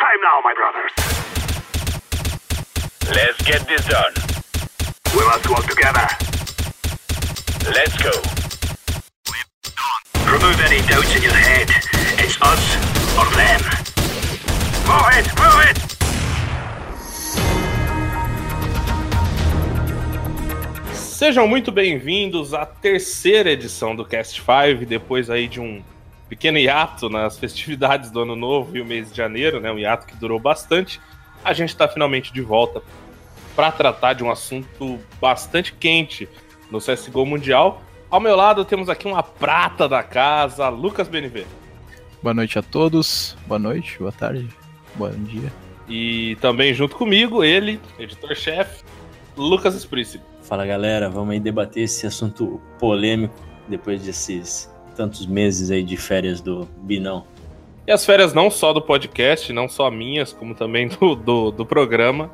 time now, my brothers. Let's get this done. We must work together. Let's go. Remove any doubts in your head. It's us or them. Move it, move it! Sejam muito bem-vindos à terceira edição do Cast 5, depois aí de um pequeno hiato nas festividades do Ano Novo e o mês de janeiro, né? Um hiato que durou bastante. A gente está finalmente de volta para tratar de um assunto bastante quente no CSGO Mundial. Ao meu lado temos aqui uma prata da casa, Lucas BNV. Boa noite a todos, boa noite, boa tarde, bom dia. E também junto comigo, ele, editor-chefe, Lucas Esprícipe. Fala galera, vamos aí debater esse assunto polêmico depois desses tantos meses aí de férias do Binão. E as férias não só do podcast, não só minhas, como também do, do, do programa.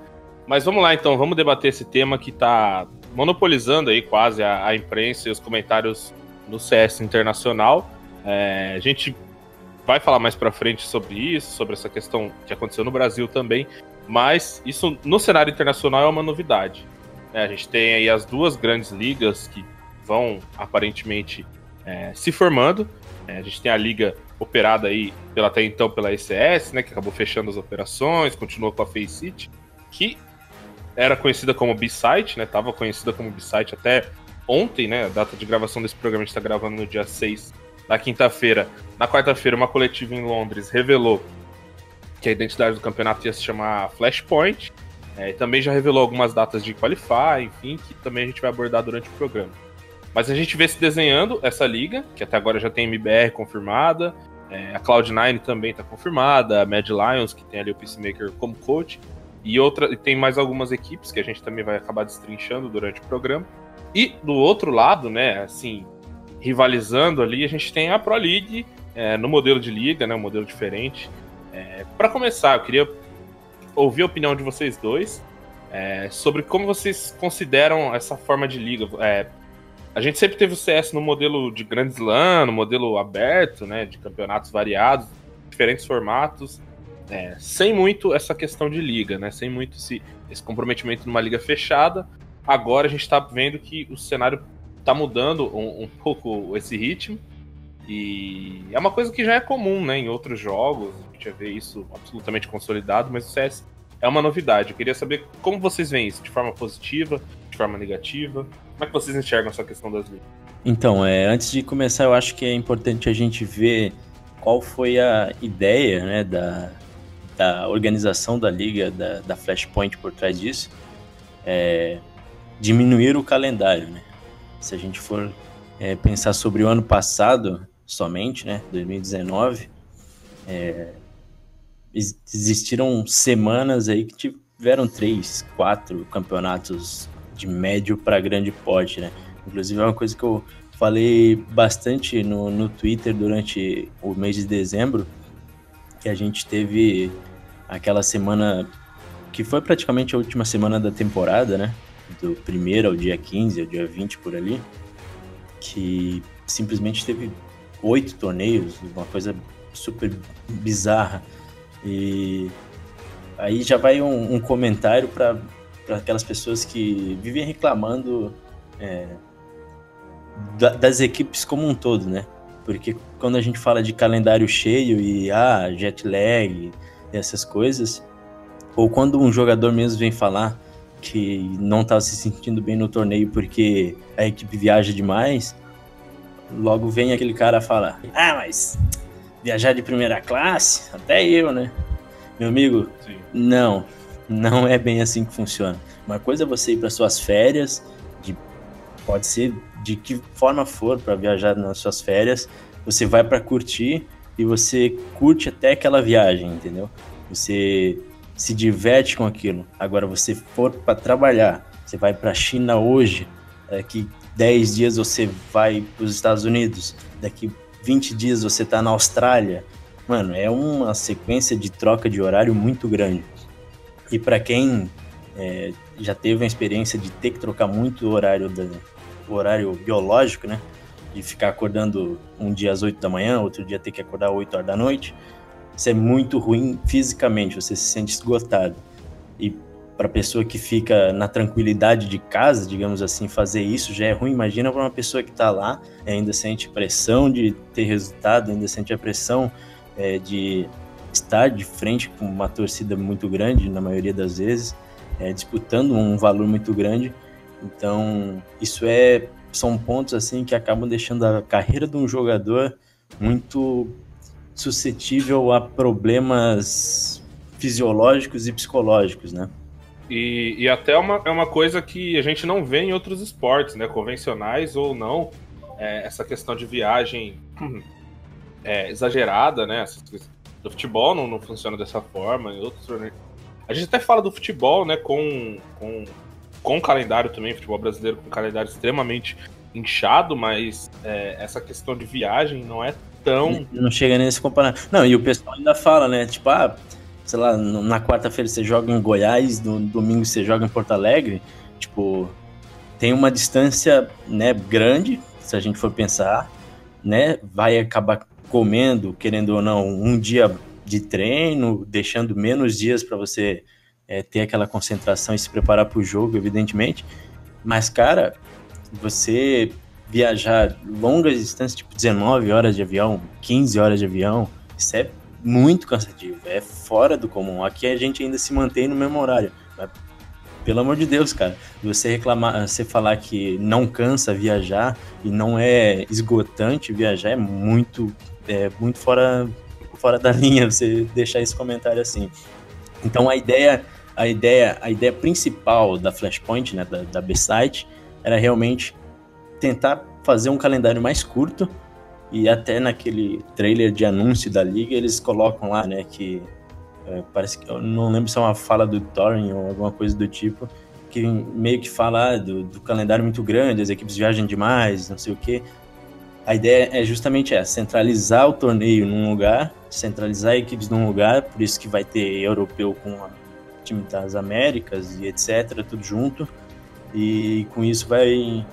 Mas vamos lá então, vamos debater esse tema que está monopolizando aí quase a, a, imprensa e os comentários no CS internacional. É, a gente vai falar mais para frente sobre isso, sobre essa questão que aconteceu no Brasil também, mas isso no cenário internacional é uma novidade. Né? A gente tem aí as duas grandes ligas que vão aparentemente é, se formando. É, a gente tem a liga operada aí pela, até então pela ECS, né, que acabou fechando as operações, continuou com a Faceit, que era conhecida como B-Site, né, estava conhecida como B-Site até ontem, né, a data de gravação desse programa a gente está gravando no dia 6 da quinta-feira. Na quarta-feira, uma coletiva em Londres revelou que a identidade do campeonato ia se chamar Flashpoint, é, também já revelou algumas datas de qualify, enfim, que também a gente vai abordar durante o programa. Mas a gente vê se desenhando essa liga, que até agora já tem MBR confirmada, é, a Cloud9 também está confirmada, a Mad Lions, que tem ali o Peacemaker como coach, e, outra, e tem mais algumas equipes que a gente também vai acabar destrinchando durante o programa. E do outro lado, né, assim, rivalizando ali, a gente tem a Pro League é, no modelo de liga, né, um modelo diferente. É, Para começar, eu queria ouvir a opinião de vocês dois é, sobre como vocês consideram essa forma de liga. É, a gente sempre teve o CS no modelo de Grand Slam, no modelo aberto, né, de campeonatos variados, diferentes formatos, é, sem muito essa questão de liga, né, sem muito esse, esse comprometimento numa liga fechada. Agora a gente está vendo que o cenário está mudando um, um pouco esse ritmo. E é uma coisa que já é comum, né, em outros jogos, a gente vê isso absolutamente consolidado, mas o CS é uma novidade. Eu queria saber como vocês veem isso, de forma positiva, de forma negativa, como é que vocês enxergam essa questão das ligas? Então, é, antes de começar, eu acho que é importante a gente ver qual foi a ideia né, da, da organização da liga, da, da Flashpoint por trás disso. É, diminuir o calendário, né? Se a gente for é, pensar sobre o ano passado, somente, né, 2019, é, existiram semanas aí que tiveram três, quatro campeonatos de médio para grande porte, né? Inclusive é uma coisa que eu falei bastante no, no Twitter durante o mês de dezembro, que a gente teve aquela semana que foi praticamente a última semana da temporada, né? Do primeiro ao dia 15, ao dia 20 por ali, que simplesmente teve oito torneios, uma coisa super bizarra. E aí já vai um, um comentário para aquelas pessoas que vivem reclamando é, da, das equipes como um todo, né? Porque quando a gente fala de calendário cheio e ah, jet lag, essas coisas, ou quando um jogador mesmo vem falar que não está se sentindo bem no torneio porque a equipe viaja demais, logo vem aquele cara falar: Ah, mas viajar de primeira classe? Até eu, né? Meu amigo, Sim. não, não é bem assim que funciona. Uma coisa é você ir para suas férias, de, pode ser de que forma for para viajar nas suas férias, você vai para curtir e você curte até aquela viagem, entendeu? Você se diverte com aquilo. Agora você for para trabalhar, você vai para a China hoje, daqui 10 dias você vai para os Estados Unidos, daqui 20 dias você está na Austrália. Mano, é uma sequência de troca de horário muito grande. E para quem é, já teve a experiência de ter que trocar muito o horário, da, o horário biológico, né? De ficar acordando um dia às 8 da manhã, outro dia ter que acordar às 8 horas da noite. isso é muito ruim fisicamente, você se sente esgotado. E para pessoa que fica na tranquilidade de casa, digamos assim, fazer isso já é ruim. Imagina para uma pessoa que está lá, ainda sente pressão de ter resultado, ainda sente a pressão é, de estar de frente com uma torcida muito grande, na maioria das vezes, é, disputando um valor muito grande. Então, isso é são pontos assim que acabam deixando a carreira de um jogador muito suscetível a problemas fisiológicos e psicológicos, né? E, e até uma, é uma coisa que a gente não vê em outros esportes, né? Convencionais ou não. É, essa questão de viagem é, exagerada, né? Do futebol não, não funciona dessa forma. Em outros A gente até fala do futebol, né? Com, com, com calendário também, futebol brasileiro com calendário extremamente inchado, mas é, essa questão de viagem não é tão. Não chega nem a se comparar. Não, e o pessoal ainda fala, né? Tipo, ah, sei lá, na quarta-feira você joga em Goiás, no domingo você joga em Porto Alegre, tipo, tem uma distância, né, grande, se a gente for pensar, né, vai acabar comendo, querendo ou não, um dia de treino, deixando menos dias para você é, ter aquela concentração e se preparar para o jogo, evidentemente. Mas, cara, você viajar longas distâncias, tipo 19 horas de avião, 15 horas de avião, isso é muito cansativo, é fora do comum. Aqui a gente ainda se mantém no mesmo horário. Mas, pelo amor de Deus, cara, você reclamar, você falar que não cansa viajar e não é esgotante viajar é muito, é muito fora, fora da linha você deixar esse comentário assim. Então a ideia, a ideia, a ideia principal da Flashpoint, né, da, da B-Site, era realmente tentar fazer um calendário mais curto e até naquele trailer de anúncio da liga, eles colocam lá, né, que é, parece que eu não lembro se é uma fala do Thorin ou alguma coisa do tipo, que meio que fala ah, do, do, calendário muito grande, as equipes viajam demais, não sei o que. A ideia é justamente essa, centralizar o torneio num lugar, centralizar equipes num lugar, por isso que vai ter europeu com o time das Américas e etc, tudo junto. E com isso vai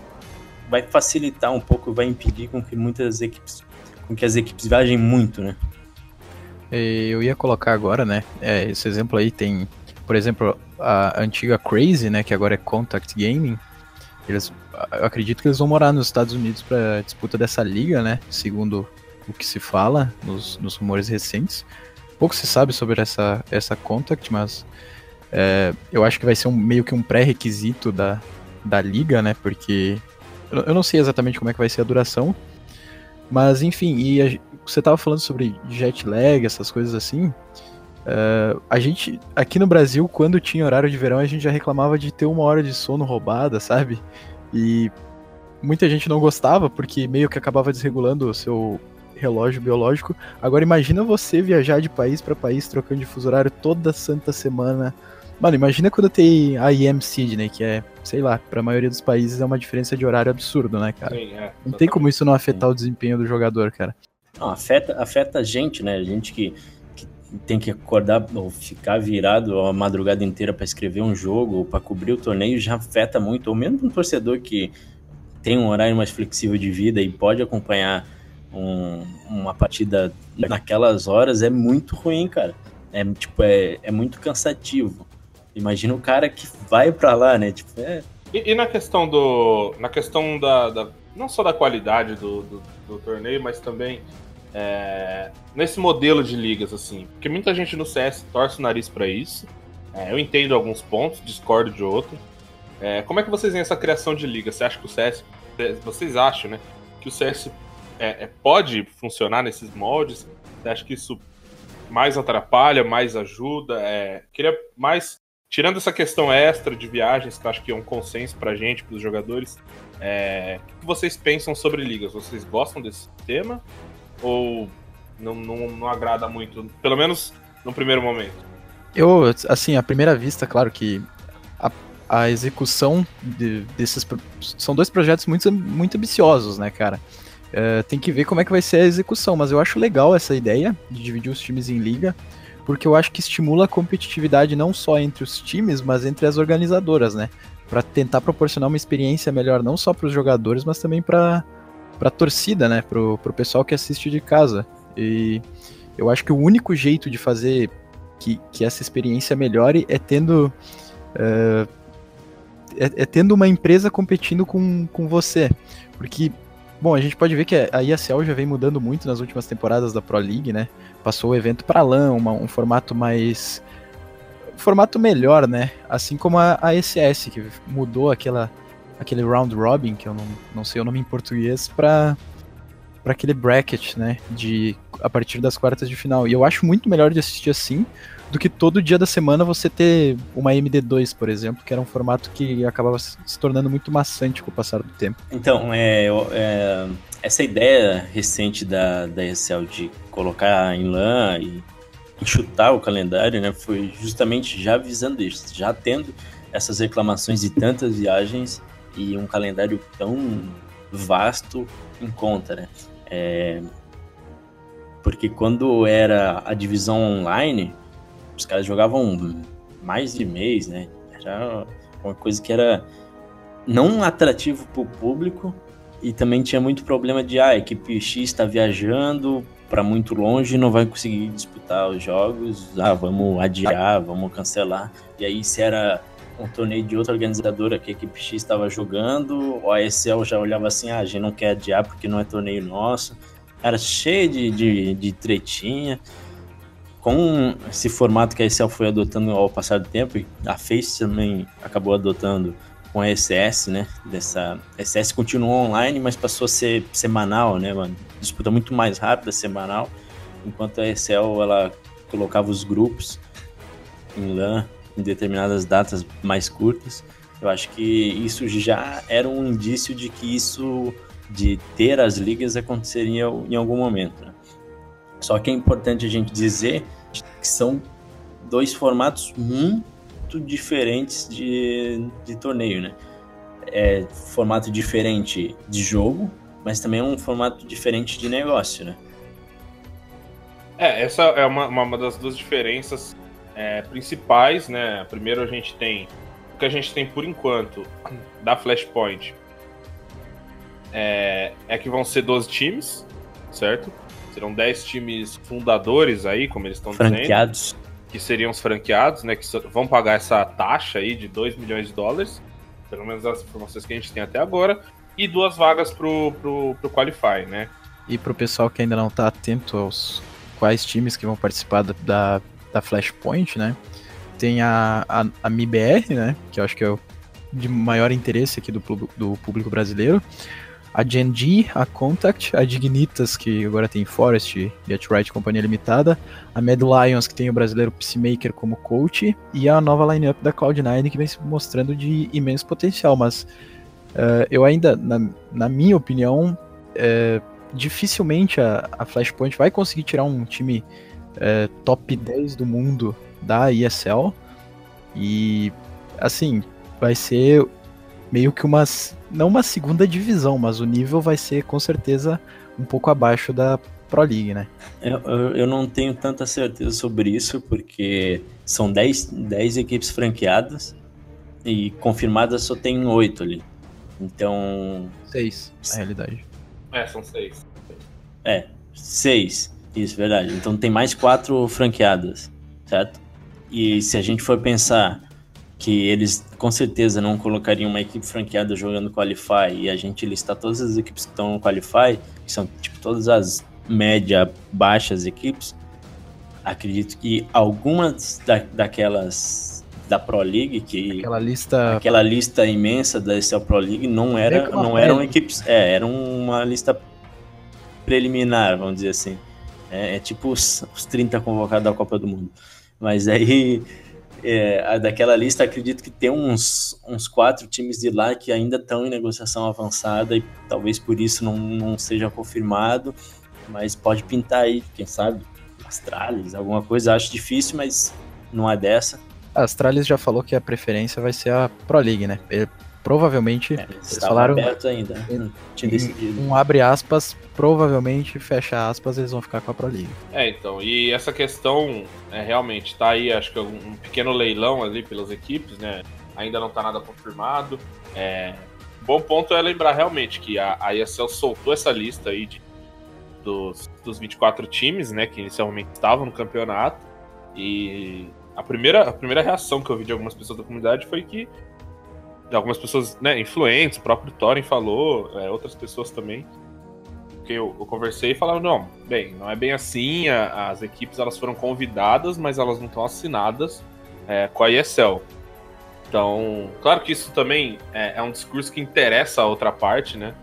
vai facilitar um pouco, vai impedir com que muitas equipes, com que as equipes viajem muito, né? Eu ia colocar agora, né? É, esse exemplo aí tem, por exemplo, a antiga Crazy, né? Que agora é Contact Gaming. Eles, eu acredito que eles vão morar nos Estados Unidos para disputa dessa liga, né? Segundo o que se fala nos, nos rumores recentes. Pouco se sabe sobre essa, essa Contact, mas é, eu acho que vai ser um, meio que um pré-requisito da, da liga, né? Porque eu não sei exatamente como é que vai ser a duração. Mas, enfim, e a, você tava falando sobre jet lag, essas coisas assim. Uh, a gente, aqui no Brasil, quando tinha horário de verão, a gente já reclamava de ter uma hora de sono roubada, sabe? E muita gente não gostava, porque meio que acabava desregulando o seu relógio biológico. Agora imagina você viajar de país para país trocando de fuso horário toda santa semana Mano, imagina quando tem a IM Sydney, que é, sei lá, pra maioria dos países é uma diferença de horário absurdo, né, cara? Sim, é, não tem como isso não afetar o desempenho do jogador, cara. Não, afeta, afeta a gente, né? A gente que tem que acordar ou ficar virado a madrugada inteira para escrever um jogo ou para cobrir o torneio já afeta muito. Ou mesmo um torcedor que tem um horário mais flexível de vida e pode acompanhar um, uma partida naquelas horas é muito ruim, cara. É, tipo, é, é muito cansativo. Imagina o cara que vai para lá, né? Tipo, é... e, e, na questão do. Na questão da. da não só da qualidade do, do, do torneio, mas também é, nesse modelo de ligas, assim. Porque muita gente no CS torce o nariz para isso. É, eu entendo alguns pontos, discordo de outros. É, como é que vocês veem essa criação de liga? Você acha que o CS. Vocês acham, né? Que o CS é, é, pode funcionar nesses moldes? Você acha que isso mais atrapalha, mais ajuda? É, queria mais tirando essa questão extra de viagens, que eu acho que é um consenso pra gente, pros jogadores, o que vocês pensam sobre ligas? Vocês gostam desse tema? Ou não, não, não agrada muito, pelo menos no primeiro momento? Eu, assim, à primeira vista, claro que a, a execução de, desses. São dois projetos muito, muito ambiciosos, né, cara? É, tem que ver como é que vai ser a execução, mas eu acho legal essa ideia de dividir os times em liga porque eu acho que estimula a competitividade não só entre os times, mas entre as organizadoras, né? Para tentar proporcionar uma experiência melhor não só para os jogadores, mas também para para a torcida, né? Pro, pro pessoal que assiste de casa. E eu acho que o único jeito de fazer que, que essa experiência melhore é tendo. Uh, é, é, tendo uma empresa competindo com, com você. Porque, bom, a gente pode ver que a ESL já vem mudando muito nas últimas temporadas da Pro League, né? Passou o evento para LAN, uma, um formato mais. Um formato melhor, né? Assim como a, a que mudou aquela, aquele round robin, que eu não, não sei o nome em português, para para aquele bracket, né, de a partir das quartas de final. E eu acho muito melhor de assistir assim do que todo dia da semana você ter uma MD2, por exemplo, que era um formato que acabava se tornando muito maçante com o passar do tempo. Então, é, é essa ideia recente da, da ESL de colocar em LAN e enxutar o calendário, né, foi justamente já visando isso, já tendo essas reclamações de tantas viagens e um calendário tão vasto em conta, né? É, porque quando era a divisão online, os caras jogavam mais de mês, né? Era uma coisa que era não atrativo para o público e também tinha muito problema de ah, a equipe X está viajando para muito longe não vai conseguir disputar os jogos, ah, vamos adiar, vamos cancelar. E aí se era um torneio de outra organizadora que a equipe X estava jogando, o ASL já olhava assim, ah, a gente não quer adiar porque não é torneio nosso. Era cheio de, de, de tretinha com esse formato que a ESL foi adotando ao passar do tempo, e a Face também acabou adotando com a SS, né? Dessa SS continuou online, mas passou a ser semanal, né, mano? Disputa muito mais rápida, semanal, enquanto a ESL ela colocava os grupos em LAN em determinadas datas mais curtas. Eu acho que isso já era um indício de que isso de ter as ligas aconteceria em algum momento. Né? Só que é importante a gente dizer que são dois formatos muito diferentes de, de torneio, né? É formato diferente de jogo, mas também é um formato diferente de negócio, né? É, essa é uma, uma das duas diferenças é, principais, né? Primeiro a gente tem o que a gente tem por enquanto da Flashpoint é, é que vão ser 12 times, certo? Serão 10 times fundadores aí, como eles estão dizendo. Que seriam os franqueados, né? Que vão pagar essa taxa aí de 2 milhões de dólares. Pelo menos as informações que a gente tem até agora. E duas vagas pro, pro, pro Qualify, né? E pro pessoal que ainda não tá atento aos quais times que vão participar da, da Flashpoint, né? Tem a, a, a MIBR, né? Que eu acho que é o de maior interesse aqui do, do público brasileiro a Gen.G, a Contact, a Dignitas, que agora tem Forest, Get Right Companhia Limitada, a Mad Lions, que tem o brasileiro Peacemaker como coach, e a nova lineup da Cloud9, que vem se mostrando de imenso potencial, mas uh, eu ainda, na, na minha opinião, uh, dificilmente a, a, Flashpoint vai conseguir tirar um time uh, top 10 do mundo da ESL, e assim, vai ser meio que umas não uma segunda divisão, mas o nível vai ser com certeza um pouco abaixo da Pro League, né? Eu, eu, eu não tenho tanta certeza sobre isso, porque são 10, 10 equipes franqueadas e confirmadas só tem 8 ali. Então. 6, na realidade. É, são 6. É, 6. Isso, verdade. Então tem mais 4 franqueadas, certo? E se a gente for pensar que eles com certeza não colocariam uma equipe franqueada jogando Qualify e a gente listar todas as equipes que estão no Qualify, que são tipo todas as média, baixas equipes, acredito que algumas da, daquelas da Pro League que aquela lista aquela lista imensa da ESL Pro League não era não eram equipes é era uma lista preliminar vamos dizer assim é, é tipo os, os 30 convocados da Copa do Mundo mas aí é, daquela lista, acredito que tem uns, uns quatro times de lá que ainda estão em negociação avançada e talvez por isso não, não seja confirmado, mas pode pintar aí, quem sabe, Astralis, alguma coisa, acho difícil, mas não é dessa. A Astralis já falou que a preferência vai ser a Pro League, né? Provavelmente. É, eles falaram aberto ainda. Né? tinha decidido. Um abre aspas, provavelmente, fecha aspas, eles vão ficar com a Pro League. É, então. E essa questão é, realmente tá aí, acho que um pequeno leilão ali pelas equipes, né? Ainda não tá nada confirmado. É, bom ponto é lembrar realmente que a, a ESL soltou essa lista aí de dos, dos 24 times, né, que inicialmente estavam no campeonato. E a primeira, a primeira reação que eu vi de algumas pessoas da comunidade foi que algumas pessoas, né, influentes, o próprio Thorin falou, é, outras pessoas também, que eu, eu, conversei e falaram, não, bem, não é bem assim, a, as equipes elas foram convidadas, mas elas não estão assinadas é, com a ESL. Então, claro que isso também é, é, um discurso que interessa a outra parte, né?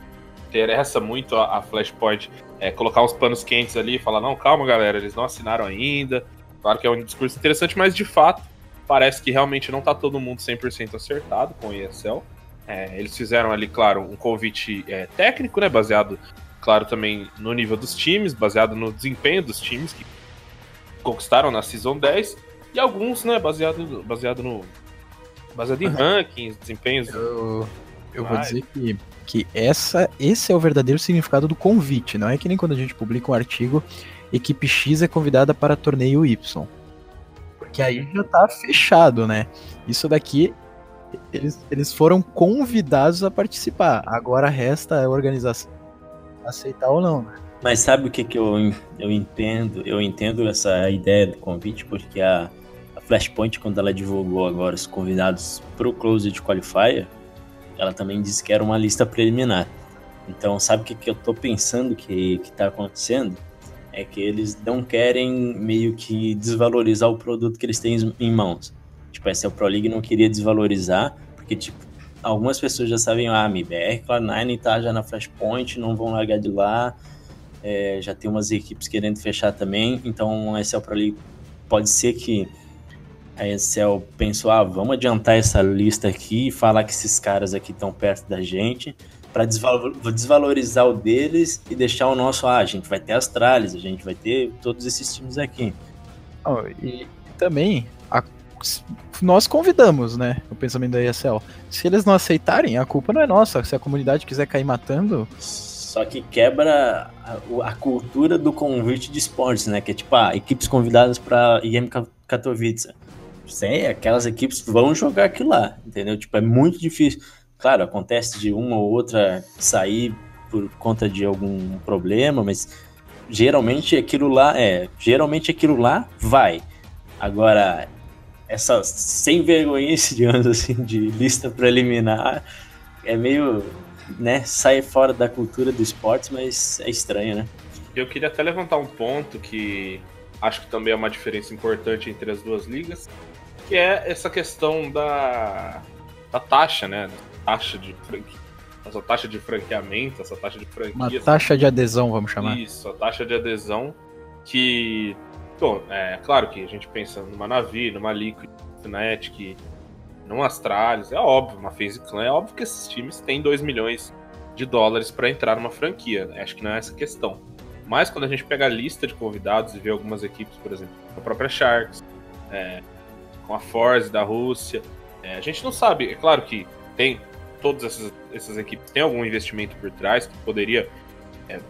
Interessa muito a, a Flashpoint é, colocar uns panos quentes ali e falar, não, calma galera, eles não assinaram ainda. Claro que é um discurso interessante, mas de fato parece que realmente não tá todo mundo 100% acertado com o ESL. É, eles fizeram ali, claro, um convite é, técnico, né, baseado, claro, também no nível dos times, baseado no desempenho dos times que conquistaram na Season 10, e alguns, né, baseado, baseado no, baseado em rankings, desempenhos. Eu, eu vou dizer que, que essa, esse é o verdadeiro significado do convite. Não é que nem quando a gente publica um artigo, equipe X é convidada para torneio Y. Porque aí já tá fechado, né? Isso daqui, eles, eles foram convidados a participar. Agora resta a organização aceitar ou não, né? Mas sabe o que, que eu, eu entendo? Eu entendo essa ideia do convite, porque a, Flashpoint, quando ela divulgou agora os convidados para o Closed Qualifier, ela também disse que era uma lista preliminar. Então, sabe o que, que eu estou pensando que está acontecendo? É que eles não querem meio que desvalorizar o produto que eles têm em mãos. Tipo, a SL Pro League não queria desvalorizar, porque, tipo, algumas pessoas já sabem, ah, a MBR, Cloud9 tá já na Flashpoint, não vão largar de lá. É, já tem umas equipes querendo fechar também, então a SL Pro League pode ser que a Excel pensou, ah, vamos adiantar essa lista aqui e falar que esses caras aqui estão perto da gente para desvalorizar o deles e deixar o nosso, ah, a gente vai ter Astralis, a gente vai ter todos esses times aqui. Oh, e também a, nós convidamos, né, o pensamento da ESL. Se eles não aceitarem, a culpa não é nossa. Se a comunidade quiser cair matando, só que quebra a, a, cultura do convite de esportes, né? Que é tipo, ah, equipes convidadas para IEM Katowice. Sim, aquelas equipes vão jogar aquilo lá, entendeu? Tipo, é muito difícil. Claro, acontece de uma ou outra sair por conta de algum problema, mas geralmente aquilo lá é, geralmente aquilo lá vai. Agora, essa sem vergonha, digamos assim, de lista preliminar é meio, né, sai fora da cultura do esportes, mas é estranho, né? Eu queria até levantar um ponto que acho que também é uma diferença importante entre as duas ligas, que é essa questão da, da taxa, né? Taxa de franquia. Essa taxa de franqueamento, essa taxa de franquia. Uma taxa de adesão, vamos chamar. Isso, a taxa de adesão que. Bom, é claro que a gente pensa numa Navi, numa Liquid, Fnatic, num Astralis, é óbvio, uma FaZe Clan, é óbvio que esses times têm 2 milhões de dólares para entrar numa franquia. Né? Acho que não é essa questão. Mas quando a gente pega a lista de convidados e vê algumas equipes, por exemplo, a própria Sharks, é, com a Force da Rússia. É, a gente não sabe, é claro que tem todas essas, essas equipes tem algum investimento por trás que poderia é,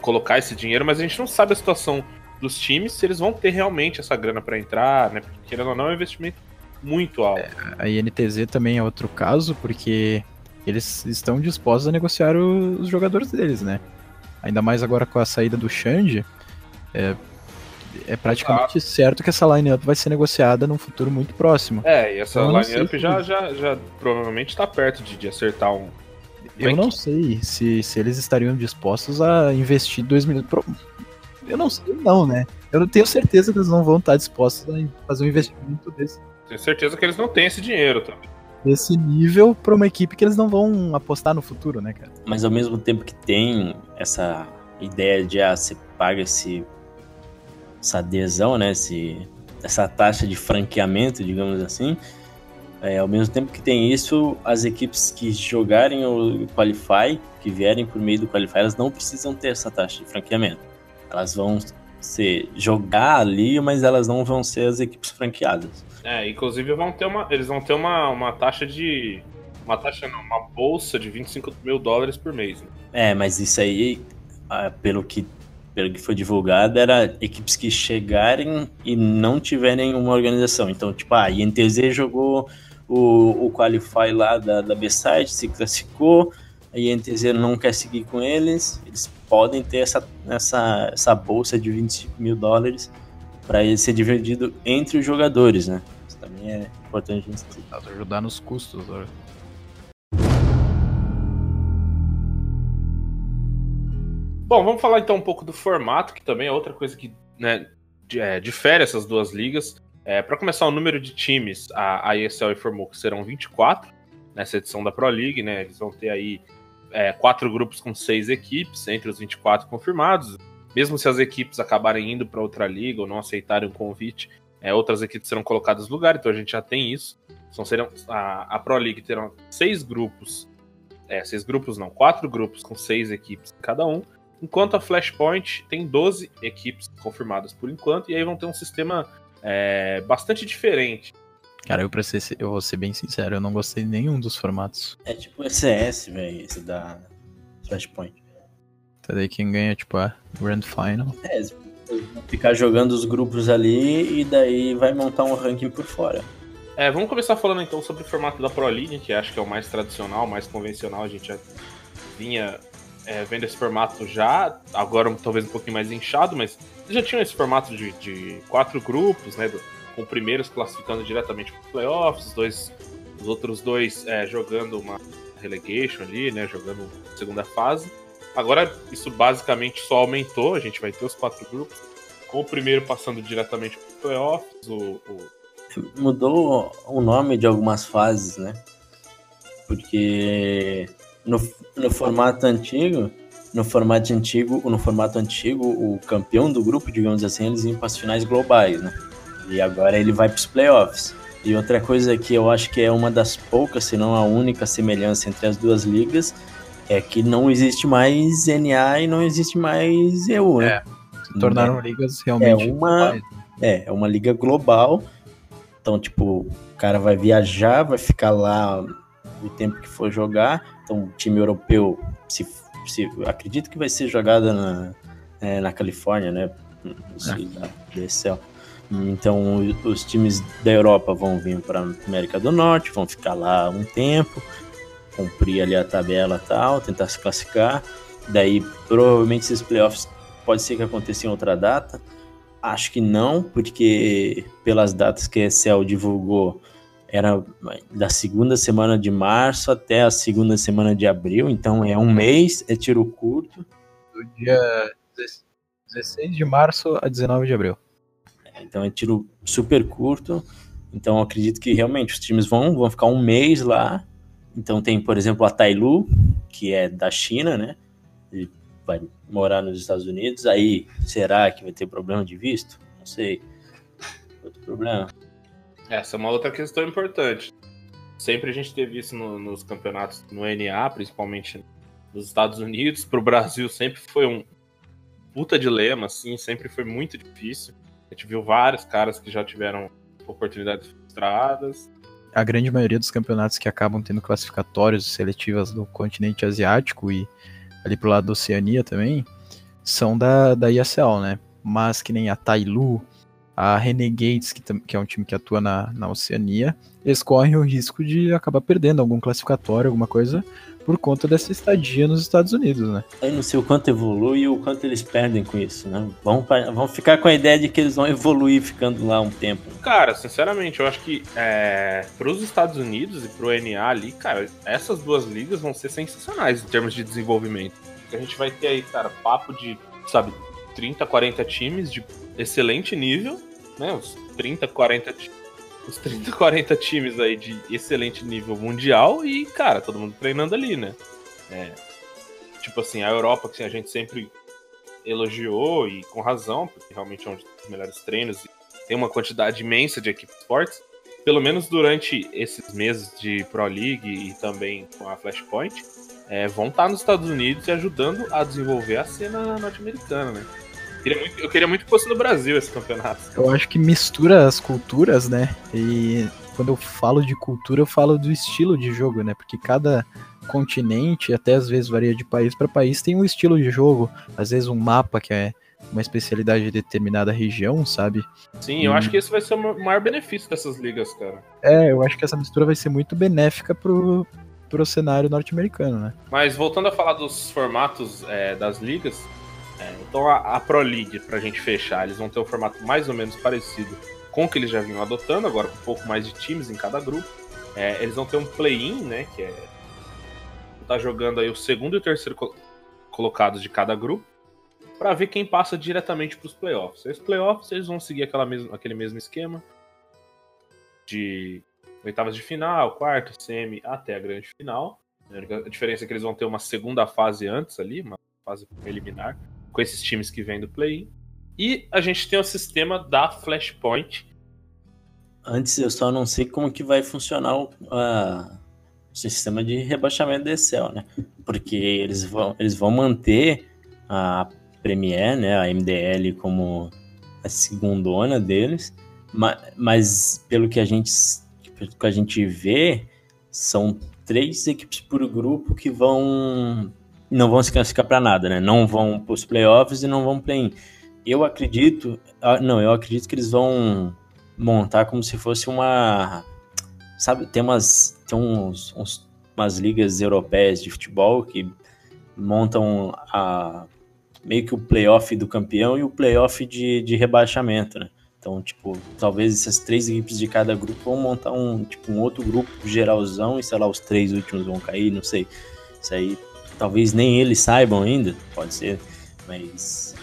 colocar esse dinheiro, mas a gente não sabe a situação dos times se eles vão ter realmente essa grana para entrar, né? Porque querendo ou não é um investimento muito alto. É, a INTZ também é outro caso, porque eles estão dispostos a negociar os jogadores deles, né? Ainda mais agora com a saída do Xande, é, é praticamente ah. certo que essa line-up vai ser negociada num futuro muito próximo. É, e essa então, line-up já, já, já provavelmente está perto de, de acertar um. Eu não sei se, se eles estariam dispostos a investir 2 milhões. Eu não sei, não, né? Eu não tenho certeza que eles não vão estar dispostos a fazer um investimento desse. Tenho certeza que eles não têm esse dinheiro também. Desse nível para uma equipe que eles não vão apostar no futuro, né, cara? Mas ao mesmo tempo que tem essa ideia de ah, você paga esse essa adesão, né, esse, essa taxa de franqueamento, digamos assim. É, ao mesmo tempo que tem isso, as equipes que jogarem o Qualify, que vierem por meio do Qualify, elas não precisam ter essa taxa de franqueamento. Elas vão ser jogar ali, mas elas não vão ser as equipes franqueadas. É, inclusive vão ter uma, eles vão ter uma, uma taxa de uma taxa não, uma bolsa de 25 mil dólares por mês. Né? É, mas isso aí, ah, pelo que pelo que foi divulgado, era equipes que chegarem e não tiverem uma organização. Então, tipo, a INTZ jogou o, o Qualify lá da, da B-Side, se classificou, a INTZ não quer seguir com eles, eles podem ter essa, essa, essa bolsa de 25 mil dólares para ele ser dividido entre os jogadores, né? Isso também é importante a gente ajudar nos custos, olha. Bom, vamos falar então um pouco do formato, que também é outra coisa que né, é, difere essas duas ligas. É, para começar, o número de times, a, a ESL informou que serão 24 nessa edição da Pro League, né? Eles vão ter aí é, quatro grupos com seis equipes, entre os 24 confirmados. Mesmo se as equipes acabarem indo para outra liga ou não aceitarem o convite, é, outras equipes serão colocadas no lugar, então a gente já tem isso. Então serão, a, a Pro League terá seis grupos, é, seis grupos não, quatro grupos com seis equipes cada um, enquanto a Flashpoint tem 12 equipes confirmadas por enquanto, e aí vão ter um sistema é, bastante diferente. Cara, eu, pra ser, eu vou ser bem sincero, eu não gostei de nenhum dos formatos. É tipo SS, velho, esse da Flashpoint. Tá daí quem ganha, tipo, a Grand Final. É, ficar jogando os grupos ali e daí vai montar um ranking por fora. É, vamos começar falando então sobre o formato da Pro League, que acho que é o mais tradicional, mais convencional. A gente já vinha é, vendo esse formato já, agora talvez um pouquinho mais inchado, mas já tinham esse formato de, de quatro grupos, né? Do, com primeiros classificando diretamente para playoffs, dois, os outros dois é, jogando uma relegation ali, né? Jogando segunda fase. Agora isso basicamente só aumentou, a gente vai ter os quatro grupos, com o primeiro passando diretamente para playoffs, o, o... Mudou o nome de algumas fases, né? Porque no, no formato antigo, no formato antigo, no formato antigo, o campeão do grupo, digamos assim, eles iam para as finais globais, né? E agora ele vai para os playoffs. E outra coisa que eu acho que é uma das poucas, se não a única semelhança entre as duas ligas, é que não existe mais NA e não existe mais EU, né? É, se tornaram é, ligas realmente. É uma, é, é uma liga global. Então, tipo, o cara vai viajar, vai ficar lá o tempo que for jogar. Então, o time europeu, se, se acredito que vai ser jogada na, é, na Califórnia, né? É. céu. Então, os times da Europa vão vir para América do Norte, vão ficar lá um tempo, cumprir ali a tabela tal, tentar se classificar. Daí, provavelmente, esses playoffs pode ser que aconteça em outra data. Acho que não, porque pelas datas que a Excel divulgou, era da segunda semana de março até a segunda semana de abril, então é um mês, é tiro curto. Do dia 16 de março a 19 de abril. Então é tiro super curto. Então acredito que realmente os times vão, vão ficar um mês lá. Então tem, por exemplo, a Tailu, que é da China, né? Ele vai morar nos Estados Unidos. Aí será que vai ter problema de visto? Não sei. Outro problema. Essa é uma outra questão importante. Sempre a gente teve isso no, nos campeonatos no NA, principalmente nos Estados Unidos. Para o Brasil sempre foi um puta dilema, assim, sempre foi muito difícil. A gente viu vários caras que já tiveram oportunidades frustradas. A grande maioria dos campeonatos que acabam tendo classificatórios seletivas do continente asiático e ali pro lado da Oceania também, são da, da ISL, né? Mas que nem a Tailu, a Renegades, que, que é um time que atua na, na Oceania, eles correm o risco de acabar perdendo algum classificatório, alguma coisa, por conta dessa estadia nos Estados Unidos, né? Eu não sei o quanto evolui e o quanto eles perdem com isso, né? Vão, vão ficar com a ideia de que eles vão evoluir ficando lá um tempo. Cara, sinceramente, eu acho que é, para os Estados Unidos e para o NA ali, cara, essas duas ligas vão ser sensacionais em termos de desenvolvimento. A gente vai ter aí, cara, papo de, sabe, 30, 40 times de excelente nível, né? Uns 30, 40 times os 30, 40 times aí de excelente nível mundial e, cara, todo mundo treinando ali, né? É, tipo assim, a Europa, que assim, a gente sempre elogiou e com razão, porque realmente é onde tem os melhores treinos e tem uma quantidade imensa de equipes fortes. Pelo menos durante esses meses de Pro League e também com a Flashpoint, é, vão estar nos Estados Unidos e ajudando a desenvolver a cena norte-americana, né? Queria muito, eu queria muito que fosse no Brasil esse campeonato. Eu acho que mistura as culturas, né? E quando eu falo de cultura, eu falo do estilo de jogo, né? Porque cada continente, até às vezes varia de país para país, tem um estilo de jogo. Às vezes um mapa que é uma especialidade de determinada região, sabe? Sim, eu acho que esse vai ser o maior benefício dessas ligas, cara. É, eu acho que essa mistura vai ser muito benéfica pro, pro cenário norte-americano, né? Mas voltando a falar dos formatos é, das ligas, é, então a, a, Pro League, pra gente fechar, eles vão ter um formato mais ou menos parecido com o que eles já vinham adotando, agora com um pouco mais de times em cada grupo. É, eles vão ter um play-in, né, que é tá jogando aí o segundo e o terceiro co colocados de cada grupo para ver quem passa diretamente para os playoffs. Os playoffs eles vão seguir aquela aquele mesmo esquema de oitavas de final, quarto, semi até a grande final. A diferença é que eles vão ter uma segunda fase antes ali, uma fase preliminar, com esses times que vêm do play-in. E a gente tem o sistema da Flashpoint. Antes, eu só não sei como que vai funcionar o, uh, o sistema de rebaixamento da Excel, né? Porque eles vão, eles vão manter a Premier, né, a MDL como a segundona deles, mas, mas pelo que a gente pelo que a gente vê, são três equipes por grupo que vão não vão se classificar para nada, né? Não vão para os playoffs e não vão play-in. Eu acredito, ah, não, eu acredito que eles vão montar como se fosse uma, sabe, tem umas, tem uns, uns umas ligas europeias de futebol que montam a meio que o playoff do campeão e o playoff de, de rebaixamento, né? Então, tipo, talvez essas três equipes de cada grupo vão montar um, tipo, um outro grupo geralzão e, sei lá, os três últimos vão cair, não sei. Isso aí, talvez nem eles saibam ainda, pode ser, mas...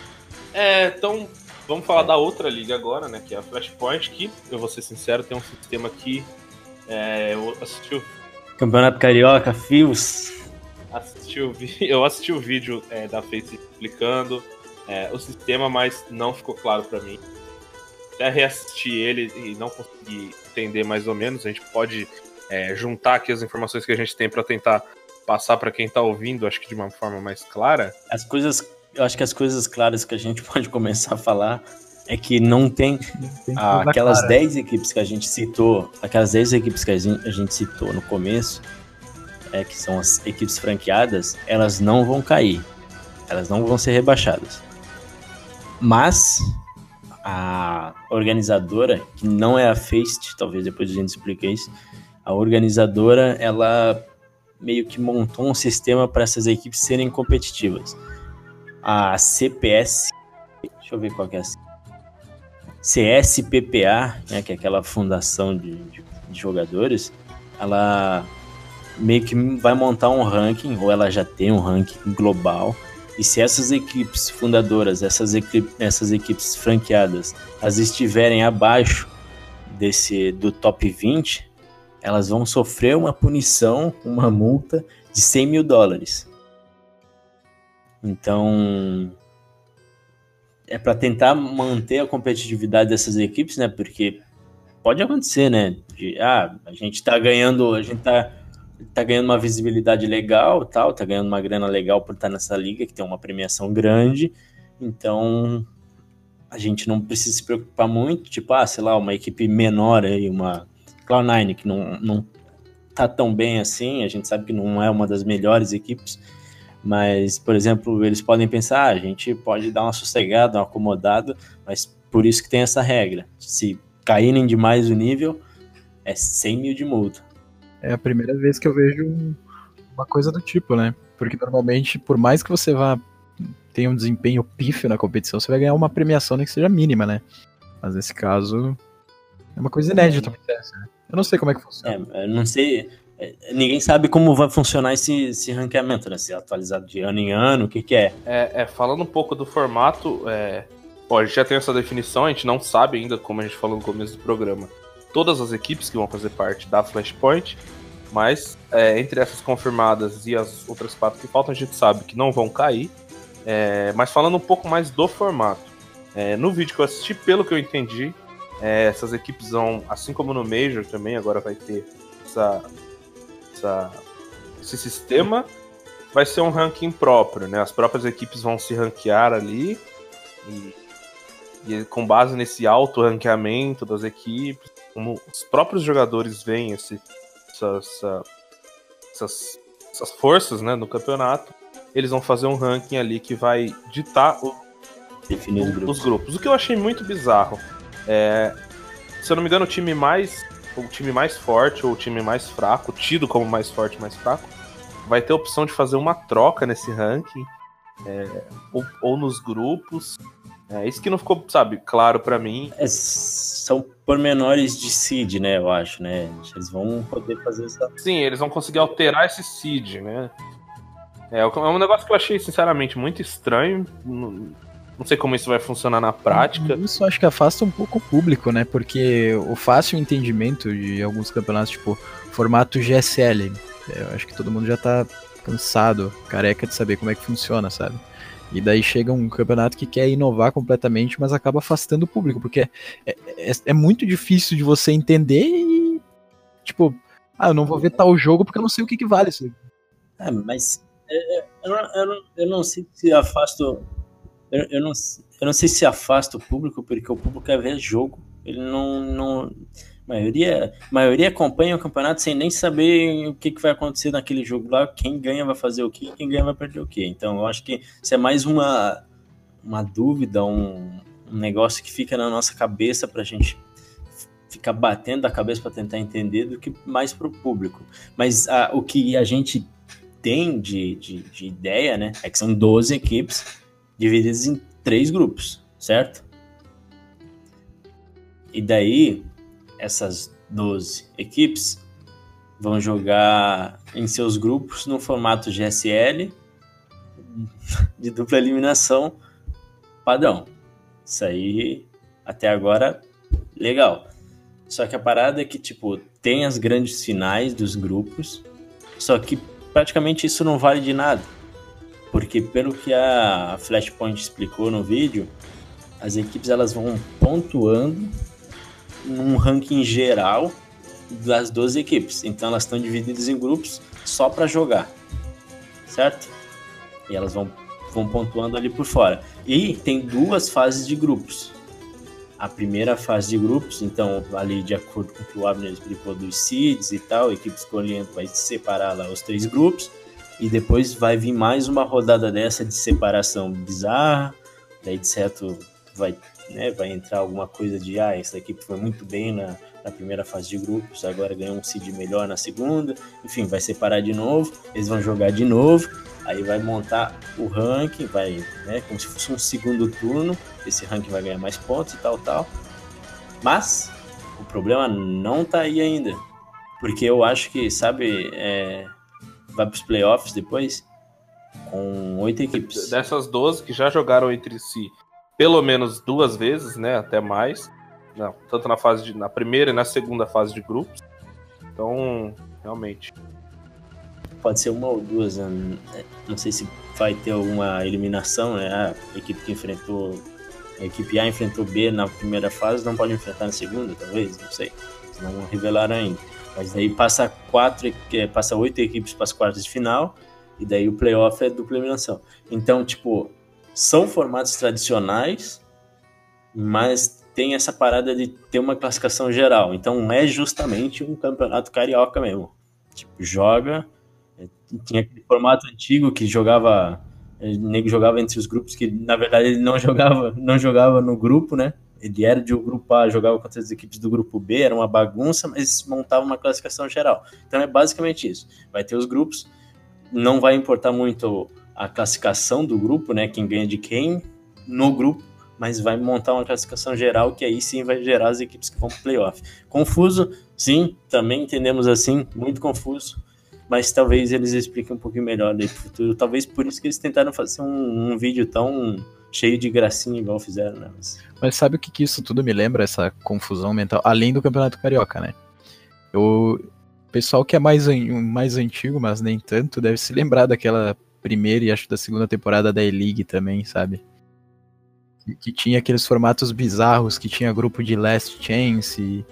É, então, vamos falar é. da outra liga agora, né, que é a Flashpoint, que, eu vou ser sincero, tem um sistema que é, eu assisti o... Campeonato Carioca, Fios... Assisti o, eu assisti o vídeo é, da Face explicando é, o sistema, mas não ficou claro para mim até reassistir ele e não conseguir entender mais ou menos, a gente pode é, juntar aqui as informações que a gente tem para tentar passar para quem está ouvindo, acho que de uma forma mais clara. As coisas, eu acho que as coisas claras que a gente pode começar a falar é que não tem, tem aquelas 10 equipes que a gente citou, aquelas 10 equipes que a gente, a gente citou no começo, é, que são as equipes franqueadas, elas não vão cair. Elas não vão ser rebaixadas. Mas a organizadora, que não é a Faced, talvez depois a gente explique isso, a organizadora, ela meio que montou um sistema para essas equipes serem competitivas. A CPS, deixa eu ver qual que é a CSPPA, né, que é aquela fundação de, de, de jogadores, ela meio que vai montar um ranking, ou ela já tem um ranking global, e se essas equipes fundadoras, essas, equipes, essas equipes franqueadas, elas estiverem abaixo desse do top 20, elas vão sofrer uma punição, uma multa de 100 mil dólares. Então, é para tentar manter a competitividade dessas equipes, né? Porque pode acontecer, né? De, ah, a gente tá ganhando, a gente tá tá ganhando uma visibilidade legal, tal, tá ganhando uma grana legal por estar nessa liga que tem uma premiação grande. Então, a gente não precisa se preocupar muito, tipo, ah, sei lá, uma equipe menor aí, uma Cloud9 que não, não tá tão bem assim, a gente sabe que não é uma das melhores equipes, mas, por exemplo, eles podem pensar, ah, a gente pode dar uma sossegada, uma acomodada, mas por isso que tem essa regra. Se caírem demais o nível, é 100 mil de multa é a primeira vez que eu vejo uma coisa do tipo, né? Porque normalmente, por mais que você vá tenha um desempenho pífio na competição, você vai ganhar uma premiação nem que seja mínima, né? Mas nesse caso é uma coisa inédita, né? Eu não sei como é que funciona. É, eu não sei. É, ninguém sabe como vai funcionar esse, esse ranqueamento, né? Se é atualizado de ano em ano, o que, que é? é? é falando um pouco do formato, é, Bom, a gente já tem essa definição, a gente não sabe ainda, como a gente falou no começo do programa, todas as equipes que vão fazer parte da Flashpoint. Mas é, entre essas confirmadas e as outras quatro que faltam, a gente sabe que não vão cair. É, mas falando um pouco mais do formato. É, no vídeo que eu assisti, pelo que eu entendi, é, essas equipes vão, assim como no Major também, agora vai ter essa, essa, esse sistema. Vai ser um ranking próprio, né? As próprias equipes vão se ranquear ali. E, e com base nesse alto ranqueamento das equipes, como os próprios jogadores veem esse, essas, essas, essas forças né, no campeonato, eles vão fazer um ranking ali que vai ditar o, os grupos. O que eu achei muito bizarro. É, se eu não me engano, o time mais o time mais forte ou o time mais fraco, tido como mais forte mais fraco, vai ter a opção de fazer uma troca nesse ranking, é, ou, ou, nos grupos. É isso que não ficou, sabe, claro para mim. É, são pormenores de seed, né, eu acho, né? Eles vão poder fazer essa. Sim, eles vão conseguir alterar esse seed, né? É, é um negócio que eu achei, sinceramente, muito estranho. Não sei como isso vai funcionar na prática. Isso acho que afasta um pouco o público, né? Porque o fácil entendimento de alguns campeonatos, tipo, formato GSL, eu acho que todo mundo já tá cansado, careca de saber como é que funciona, sabe? E daí chega um campeonato que quer inovar completamente, mas acaba afastando o público, porque é, é, é muito difícil de você entender e, tipo, ah, eu não vou ver tal jogo porque eu não sei o que, que vale isso. É, mas é, é, eu, não, eu, não, eu não sei se afasto eu, eu, não, eu não sei se afasta o público, porque o público quer ver jogo. Ele não. não maioria, maioria acompanha o campeonato sem nem saber o que, que vai acontecer naquele jogo lá, quem ganha vai fazer o que, quem ganha vai perder o que. Então eu acho que isso é mais uma, uma dúvida, um, um negócio que fica na nossa cabeça pra gente ficar batendo a cabeça para tentar entender do que mais para o público. Mas a, o que a gente tem de, de, de, ideia, né, é que são 12 equipes divididos em três grupos, certo? E daí, essas 12 equipes vão jogar em seus grupos no formato GSL de dupla eliminação padrão. Isso aí, até agora, legal. Só que a parada é que, tipo, tem as grandes finais dos grupos, só que praticamente isso não vale de nada porque pelo que a Flashpoint explicou no vídeo, as equipes elas vão pontuando num ranking geral das 12 equipes. Então elas estão divididas em grupos só para jogar, certo? E elas vão, vão pontuando ali por fora. E tem duas fases de grupos. A primeira fase de grupos, então ali de acordo com o que o Abner explicou dos seeds e tal, a equipe escolhendo vai separar lá os três grupos e depois vai vir mais uma rodada dessa de separação bizarra, daí de certo vai, né, vai entrar alguma coisa de ah, essa equipe foi muito bem na, na primeira fase de grupos, agora ganhou um seed melhor na segunda, enfim, vai separar de novo, eles vão jogar de novo, aí vai montar o ranking, vai, né, como se fosse um segundo turno, esse ranking vai ganhar mais pontos e tal, tal. Mas o problema não tá aí ainda, porque eu acho que, sabe, é, vai para os playoffs depois, com oito equipes. Dessas 12 que já jogaram entre si pelo menos duas vezes, né? Até mais. Não, tanto na fase de, na primeira e na segunda fase de grupos. Então, realmente. Pode ser uma ou duas, né? não sei se vai ter alguma eliminação, né? A equipe que enfrentou. A equipe A enfrentou B na primeira fase, não pode enfrentar na segunda, talvez, não sei. Não revelaram ainda. Mas daí passa quatro, passa oito equipes para as quartas de final, e daí o playoff é dupla eliminação. Então, tipo, são formatos tradicionais, mas tem essa parada de ter uma classificação geral. Então é justamente um campeonato carioca mesmo. Tipo, joga. É, tinha aquele formato antigo que jogava. O nego jogava entre os grupos que, na verdade, ele não jogava, não jogava no grupo, né? Ele era de um grupo A, jogava contra as equipes do grupo B, era uma bagunça, mas montava uma classificação geral. Então é basicamente isso. Vai ter os grupos, não vai importar muito a classificação do grupo, né? Quem ganha de quem no grupo, mas vai montar uma classificação geral que aí sim vai gerar as equipes que vão para o playoff. Confuso, sim, também entendemos assim, muito confuso, mas talvez eles expliquem um pouquinho melhor daí pro futuro. Talvez por isso que eles tentaram fazer um, um vídeo tão cheio de gracinha igual fizeram, né? Mas... Mas sabe o que, que isso tudo me lembra, essa confusão mental, além do Campeonato Carioca, né? O pessoal que é mais, mais antigo, mas nem tanto, deve se lembrar daquela primeira e acho da segunda temporada da E-League também, sabe? Que, que tinha aqueles formatos bizarros, que tinha grupo de Last Chance e,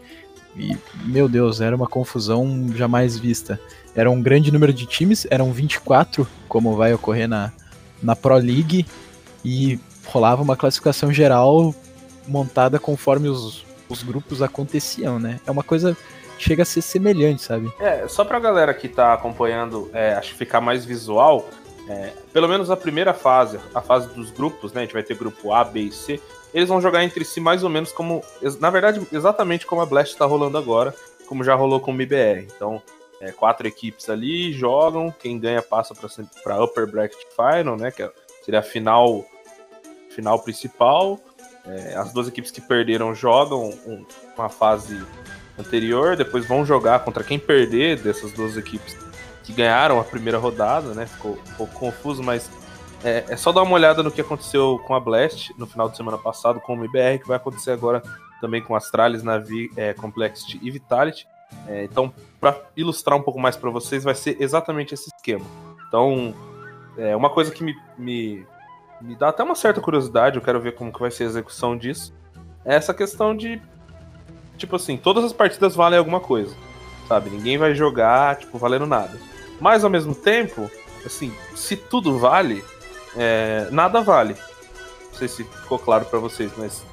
e, meu Deus, era uma confusão jamais vista. Era um grande número de times, eram 24, como vai ocorrer na, na Pro League, e rolava uma classificação geral montada conforme os, os grupos aconteciam, né? É uma coisa chega a ser semelhante, sabe? É, só pra galera que tá acompanhando, é, acho que ficar mais visual, é, pelo menos a primeira fase, a fase dos grupos, né? A gente vai ter grupo A, B e C. Eles vão jogar entre si mais ou menos como. Na verdade, exatamente como a Blast tá rolando agora. como já rolou com o MBR. Então, é, quatro equipes ali jogam, quem ganha passa para Upper Bracket Final, né? Que é, seria a final, final principal. É, as duas equipes que perderam jogam um, uma fase anterior, depois vão jogar contra quem perder dessas duas equipes que ganharam a primeira rodada, né? Ficou um pouco confuso, mas é, é, só dar uma olhada no que aconteceu com a Blast no final de semana passado com o MBR, que vai acontecer agora também com Astralis, Navi, é, Complexity e Vitality. É, então, para ilustrar um pouco mais para vocês, vai ser exatamente esse esquema. Então, é uma coisa que me, me, me dá até uma certa curiosidade, eu quero ver como que vai ser a execução disso, é essa questão de, tipo assim, todas as partidas valem alguma coisa, sabe? Ninguém vai jogar, tipo, valendo nada. Mas, ao mesmo tempo, assim, se tudo vale, é, nada vale. Não sei se ficou claro para vocês, mas...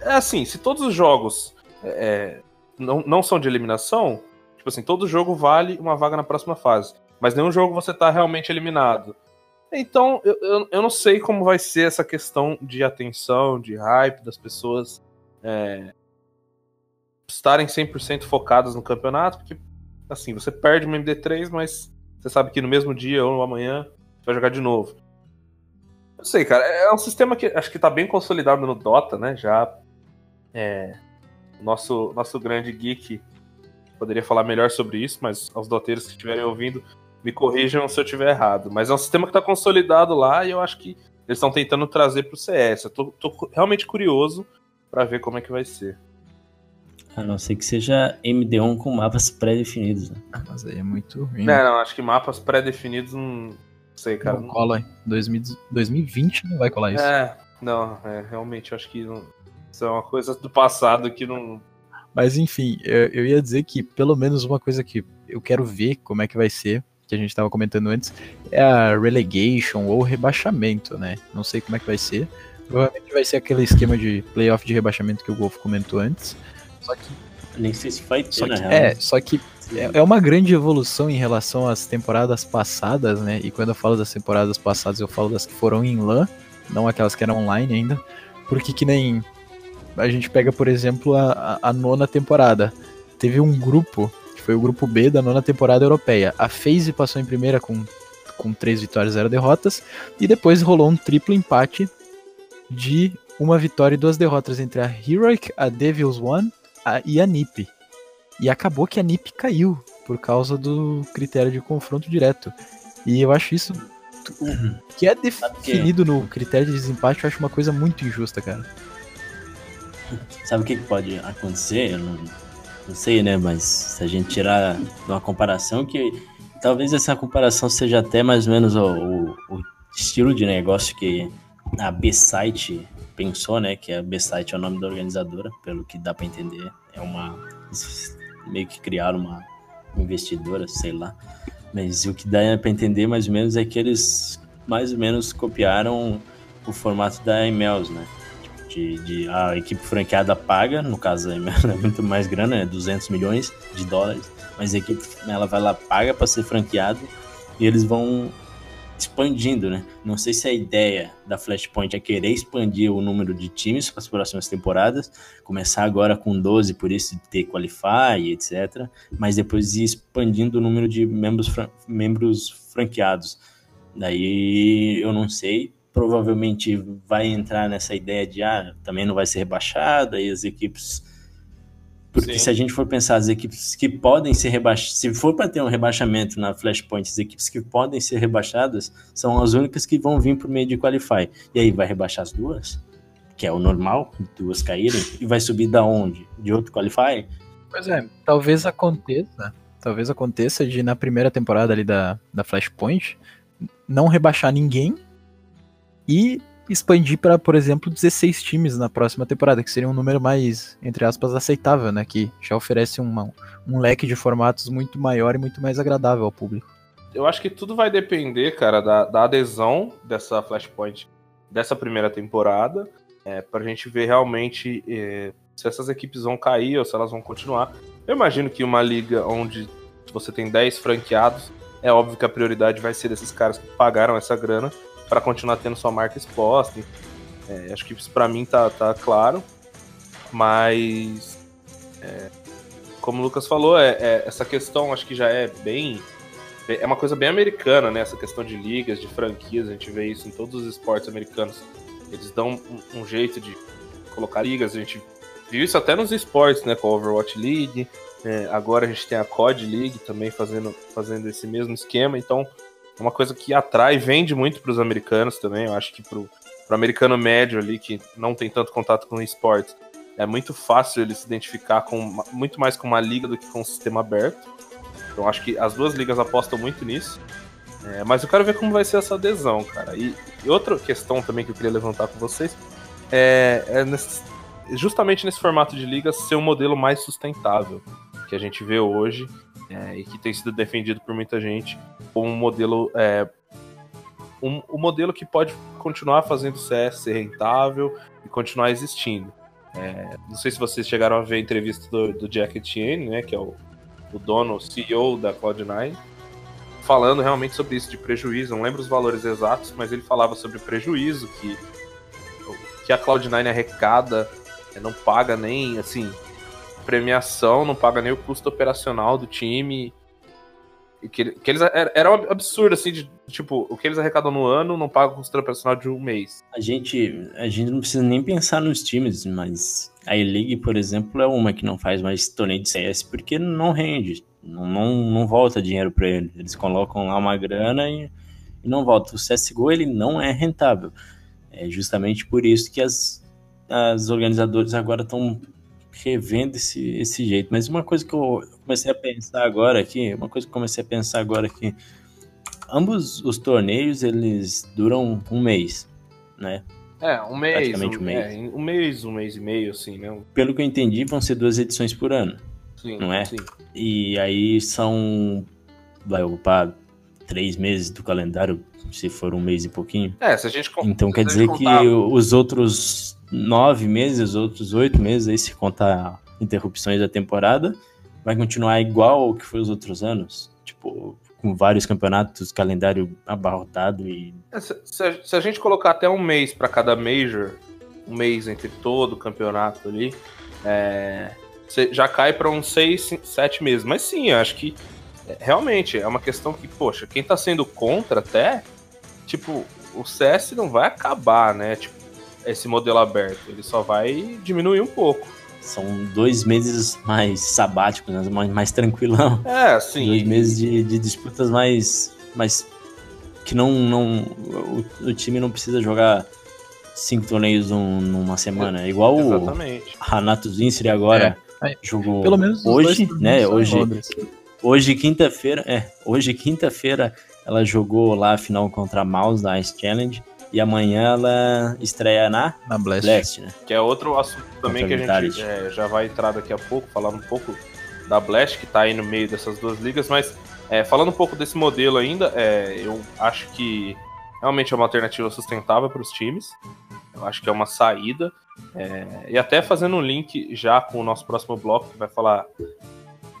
É assim, se todos os jogos é, não, não são de eliminação, tipo assim, todo jogo vale uma vaga na próxima fase. Mas nenhum jogo você tá realmente eliminado. Então, eu, eu, eu não sei como vai ser essa questão de atenção, de hype das pessoas é, estarem 100% focadas no campeonato, porque, assim, você perde uma MD3, mas você sabe que no mesmo dia ou amanhã você vai jogar de novo. Eu sei, cara, é um sistema que acho que tá bem consolidado no Dota, né? Já é, nosso, nosso grande geek poderia falar melhor sobre isso, mas aos doteiros que estiverem ouvindo, me corrijam se eu estiver errado. Mas é um sistema que está consolidado lá e eu acho que eles estão tentando trazer para o CS. Eu tô, tô realmente curioso para ver como é que vai ser. A não ser que seja MD1 com mapas pré-definidos. Né? Ah, mas aí é muito ruim. Não, não, acho que mapas pré-definidos não sei, cara. Não cola. 2020 não vai colar isso. É, não, é, realmente acho que não, isso é uma coisa do passado que não. Mas enfim, eu, eu ia dizer que pelo menos uma coisa que eu quero ver como é que vai ser, que a gente estava comentando antes, é a relegation ou rebaixamento, né? Não sei como é que vai ser. Provavelmente vai ser aquele esquema de playoff de rebaixamento que o Golf comentou antes. Só que. Nem sei se vai ter, só na que, real. É, só que é, é uma grande evolução em relação às temporadas passadas, né? E quando eu falo das temporadas passadas, eu falo das que foram em LAN, não aquelas que eram online ainda. Porque que nem a gente pega, por exemplo, a, a nona temporada. Teve um grupo, foi o grupo B da nona temporada europeia. A FaZe passou em primeira com, com três vitórias e zero derrotas. E depois rolou um triplo empate de uma vitória e duas derrotas entre a Heroic, a Devils One a, e a NiP. E acabou que a NiP caiu por causa do critério de confronto direto. E eu acho isso. O que é definido no critério de desempate, eu acho uma coisa muito injusta, cara. Sabe o que pode acontecer? Eu não, não sei, né? Mas se a gente tirar uma comparação que talvez essa comparação seja até mais ou menos o, o, o estilo de negócio que a B-Site pensou, né? Que a B-Site é o nome da organizadora, pelo que dá para entender. É uma. meio que criaram uma investidora, sei lá. Mas o que dá para entender mais ou menos é que eles mais ou menos copiaram o formato da Emails, né? De, de, a equipe franqueada paga, no caso é muito mais grana, é 200 milhões de dólares, mas a equipe ela vai lá paga para ser franqueado e eles vão expandindo, né? Não sei se a ideia da Flashpoint é querer expandir o número de times para as próximas temporadas, começar agora com 12, por isso ter Qualify, etc. Mas depois ir expandindo o número de membros, membros franqueados. Daí eu não sei, provavelmente vai entrar nessa ideia de ah, também não vai ser rebaixado, aí as equipes. Porque Sim. se a gente for pensar as equipes que podem ser rebaixadas, se for para ter um rebaixamento na Flashpoint, as equipes que podem ser rebaixadas são as únicas que vão vir por meio de Qualify. E aí vai rebaixar as duas? Que é o normal, duas caírem, e vai subir da onde? De outro Qualify? Pois é, talvez aconteça, talvez aconteça de na primeira temporada ali da, da Flashpoint não rebaixar ninguém e expandir para, por exemplo, 16 times na próxima temporada, que seria um número mais, entre aspas, aceitável, né? Que já oferece uma, um leque de formatos muito maior e muito mais agradável ao público. Eu acho que tudo vai depender, cara, da, da adesão dessa Flashpoint dessa primeira temporada, é, para a gente ver realmente é, se essas equipes vão cair ou se elas vão continuar. Eu imagino que uma liga onde você tem 10 franqueados, é óbvio que a prioridade vai ser desses caras que pagaram essa grana para continuar tendo sua marca exposta. É, acho que isso para mim tá, tá claro, mas é, como o Lucas falou, é, é, essa questão acho que já é bem. É uma coisa bem americana, né? Essa questão de ligas, de franquias, a gente vê isso em todos os esportes americanos. Eles dão um, um jeito de colocar ligas, a gente viu isso até nos esportes, né? Com a Overwatch League. É, agora a gente tem a COD League também fazendo, fazendo esse mesmo esquema. Então, é uma coisa que atrai vende muito para os americanos também. Eu acho que para o americano médio ali, que não tem tanto contato com esportes, é muito fácil ele se identificar com muito mais com uma liga do que com um sistema aberto. Então acho que as duas ligas apostam muito nisso. É, mas eu quero ver como vai ser essa adesão, cara. E, e outra questão também que eu queria levantar com vocês é, é nesse, justamente nesse formato de liga ser um modelo mais sustentável que a gente vê hoje é, e que tem sido defendido por muita gente como um modelo é, um, um modelo que pode continuar fazendo CS ser rentável e continuar existindo. É, não sei se vocês chegaram a ver a entrevista do, do Jack Etienne, né, que é o, o dono, CEO da Cloud9, falando realmente sobre isso de prejuízo. Não lembro os valores exatos, mas ele falava sobre o prejuízo que, que a Cloud9 arrecada, é, não paga nem assim premiação, não paga nem o custo operacional do time. E que, que eles era, um absurdo, assim, de tipo, o que eles arrecadam no ano não paga o custo operacional de um mês. A gente, a gente não precisa nem pensar nos times, mas a E-League, por exemplo, é uma que não faz mais torneio de CS porque não rende, não, não, não volta dinheiro para eles. Eles colocam lá uma grana e, e não volta. O CSGO, ele não é rentável. É justamente por isso que as, as organizadoras agora estão revendo esse, esse jeito. Mas uma coisa que eu comecei a pensar agora aqui, uma coisa que eu comecei a pensar agora aqui, ambos os torneios eles duram um mês, né? É, um mês. Praticamente um, um mês. É, um mês, um mês e meio, assim, né? Pelo que eu entendi, vão ser duas edições por ano. Sim, não é? Sim. E aí são. Vai ocupar três meses do calendário, se for um mês e pouquinho. É, se a gente Então quer dizer contar... que os outros nove meses, outros oito meses, aí se contar interrupções da temporada, vai continuar igual ao que foi os outros anos? Tipo, com vários campeonatos, calendário abarrotado e. É, se, se, a, se, a, gente colocar até um mês para cada Major, um mês entre todo o campeonato ali, é, já cai para uns seis, sete meses. Mas sim, eu acho que é, realmente é uma questão que, poxa, quem tá sendo contra até, tipo, o CS não vai acabar, né? Tipo, esse modelo aberto. Ele só vai diminuir um pouco. São dois meses mais sabáticos, né? mais, mais tranquilão. É, sim. Dois meses de, de disputas mais, mais. que não. não o, o time não precisa jogar cinco torneios um, numa semana. É igual Exatamente. o Renato Zinsri agora é. jogou Pelo menos hoje, né? Hoje, hoje quinta-feira, é, hoje quinta-feira ela jogou lá a final contra a Mouse da Ice Challenge. E amanhã ela estreia na, na Blast. Blast né? Que é outro assunto também que a gente é, já vai entrar daqui a pouco, falando um pouco da Blast, que tá aí no meio dessas duas ligas, mas é, falando um pouco desse modelo ainda, é, eu acho que realmente é uma alternativa sustentável para os times. Eu acho que é uma saída. É, e até fazendo um link já com o nosso próximo bloco, que vai falar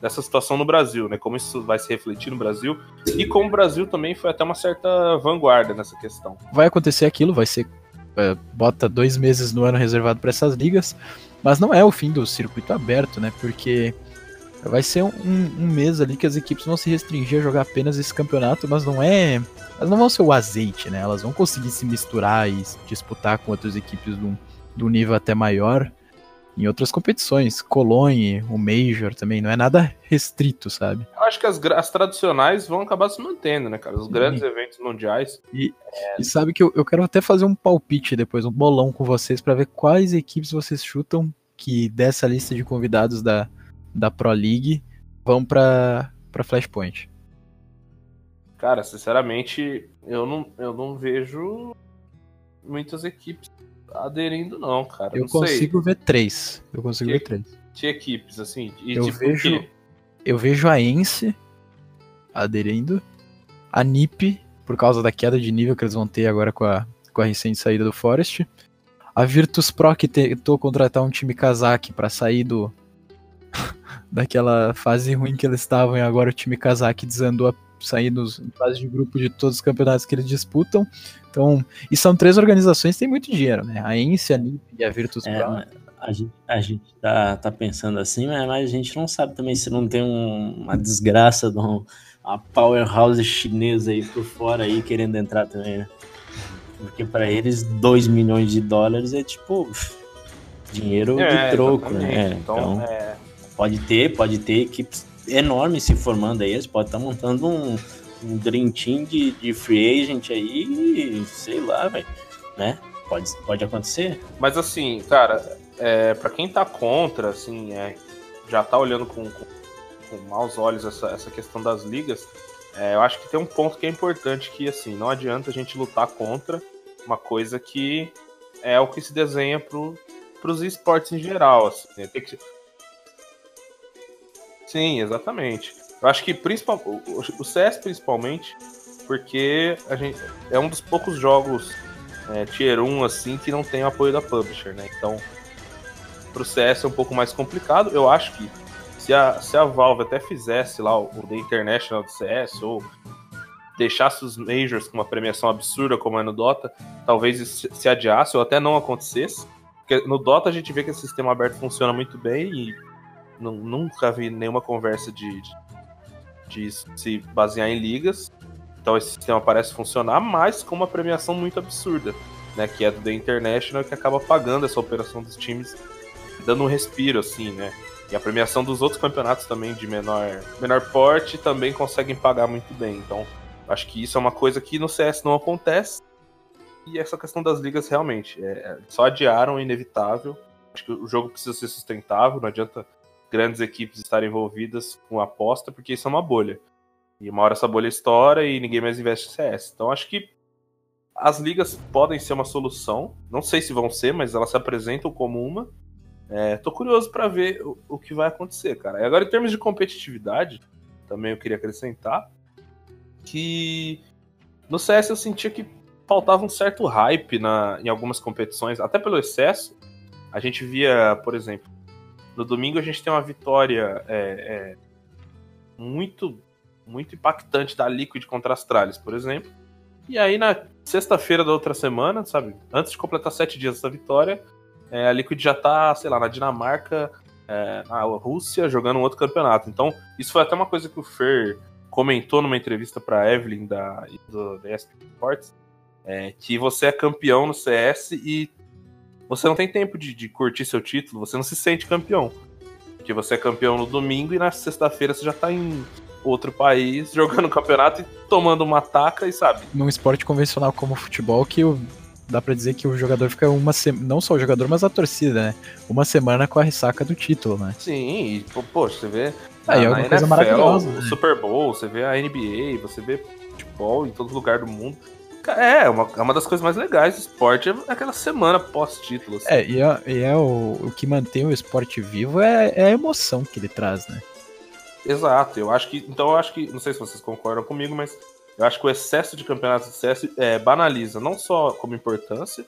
dessa situação no Brasil, né? Como isso vai se refletir no Brasil e como o Brasil também foi até uma certa vanguarda nessa questão. Vai acontecer aquilo, vai ser é, bota dois meses no ano reservado para essas ligas, mas não é o fim do circuito aberto, né? Porque vai ser um, um, mês ali que as equipes vão se restringir a jogar apenas esse campeonato, mas não é, elas não vão ser o azeite, né? Elas vão conseguir se misturar e disputar com outras equipes do, do nível até maior em outras competições. Cologne, o Major também, não é nada restrito, sabe? Eu acho que as, as tradicionais vão acabar se mantendo, né, cara? Os grandes Sim. eventos mundiais. E, é... e sabe que eu, eu, quero até fazer um palpite depois, um bolão com vocês, para ver quais equipes vocês chutam que dessa lista de convidados da, da Pro League vão para Flashpoint. Cara, sinceramente, eu não, eu não vejo muitas equipes aderindo, não, cara. Eu não consigo sei. ver três. Eu consigo ver três. De equipes, assim. Eu tipo vejo. Eu vejo a Ence aderindo. A NiP, por causa da queda de nível que eles vão ter agora com a, com a recente saída do Forest. A Virtus Pro que tentou contratar um time Kazakh para sair do. daquela fase ruim que eles estavam e agora o time Kazakh desandou a sair nos fase de grupo de todos os campeonatos que eles disputam. Então, e são três organizações que têm muito dinheiro, né? A Ence, a NIP e a Virtus é, Pro. A gente, a gente tá, tá pensando assim, mas, mas a gente não sabe também se não tem um- uma desgraça de um- uma powerhouse chinesa aí por fora aí querendo entrar também, né? Porque pra eles 2 milhões de dólares é tipo dinheiro É, de troco, exatamente. né? Então, Então, é, pode ter, pode ter equipes enormes se formando aí, eles podem estar montando um, um Dream Team de, de free agent aí, sei lá, velho, né? Pode, pode acontecer. Mas assim, cara, é, para quem tá contra, assim, é, já tá olhando com, com, com maus olhos essa, essa questão das ligas, é, eu acho que tem um ponto que é importante que, assim, não adianta a gente lutar contra uma coisa que é o que se desenha pro, pros esportes em geral, assim, né? Tem que... Sim, exatamente. Eu acho que principal, o, CS principalmente, porque a gente é um dos poucos jogos é, Tier 1 assim que não tem o apoio da publisher, né? Então, pro CS é um pouco mais complicado. Eu acho que se a, se a Valve até fizesse lá o, The International do CS ou deixasse os Majors com uma premiação absurda como é no Dota, talvez isso se adiasse ou até não acontecesse. Porque no Dota a gente vê que esse sistema aberto funciona muito bem e nu- nunca vi nenhuma conversa de, de, de se basear em ligas. Então esse sistema parece funcionar, mas com uma premiação muito absurda, né? Que é do The International, que acaba pagando essa operação dos times, dando um respiro, assim, né? E a premiação dos outros campeonatos também de menor, menor porte também conseguem pagar muito bem. Então, acho que isso é uma coisa que no CS não acontece. E essa questão das ligas realmente. É, só adiaram o inevitável. Acho que o jogo precisa ser sustentável, não adianta grandes equipes estarem envolvidas com aposta, porque isso é uma bolha. E uma hora essa bolha estoura e ninguém mais investe em CS. Então acho que as ligas podem ser uma solução. Não sei se vão ser, mas elas se apresentam como uma. É, tô curioso para ver o, o, que vai acontecer, cara. E agora, em termos de competitividade, também eu queria acrescentar que no CS eu sentia que faltava um certo hype na, em algumas competições, até pelo excesso. A gente via, por exemplo, no domingo a gente tem uma vitória é, é, muito muito impactante da Liquid contra a Astralis, por exemplo. E aí na sexta-feira da outra semana, sabe, antes de completar sete dias dessa vitória, é, a Liquid já tá, sei lá, na Dinamarca, é, na Rússia, jogando um outro campeonato. Então, isso foi até uma coisa que o Fer comentou numa entrevista para Evelyn da, do, da ESP Sports, é, que você é campeão no CS e você não tem tempo de, de curtir seu título, você não se sente campeão. Porque você é campeão no domingo e na sexta-feira você já tá em outro país, jogando campeonato e tomando uma taca e sabe. Num esporte convencional como o futebol, que o, dá para dizer que o jogador fica uma semana, não só o jogador, mas a torcida, né? Uma semana com a ressaca do título, né? Sim, e, pô, poxa, você vê. Aí é uma NFL, coisa maravilhosa. O né? Super Bowl, você vê a NBA, você vê futebol em todo lugar do mundo. É, uma, é uma das coisas mais legais do esporte, é aquela semana pós-título. Assim. É, e é, e é o, o, que mantém o esporte vivo é, é, a emoção que ele traz, né? Exato, eu acho que. Então eu acho que. Não sei se vocês concordam comigo, mas eu acho que o excesso de campeonatos de CS é, banaliza não só como importância,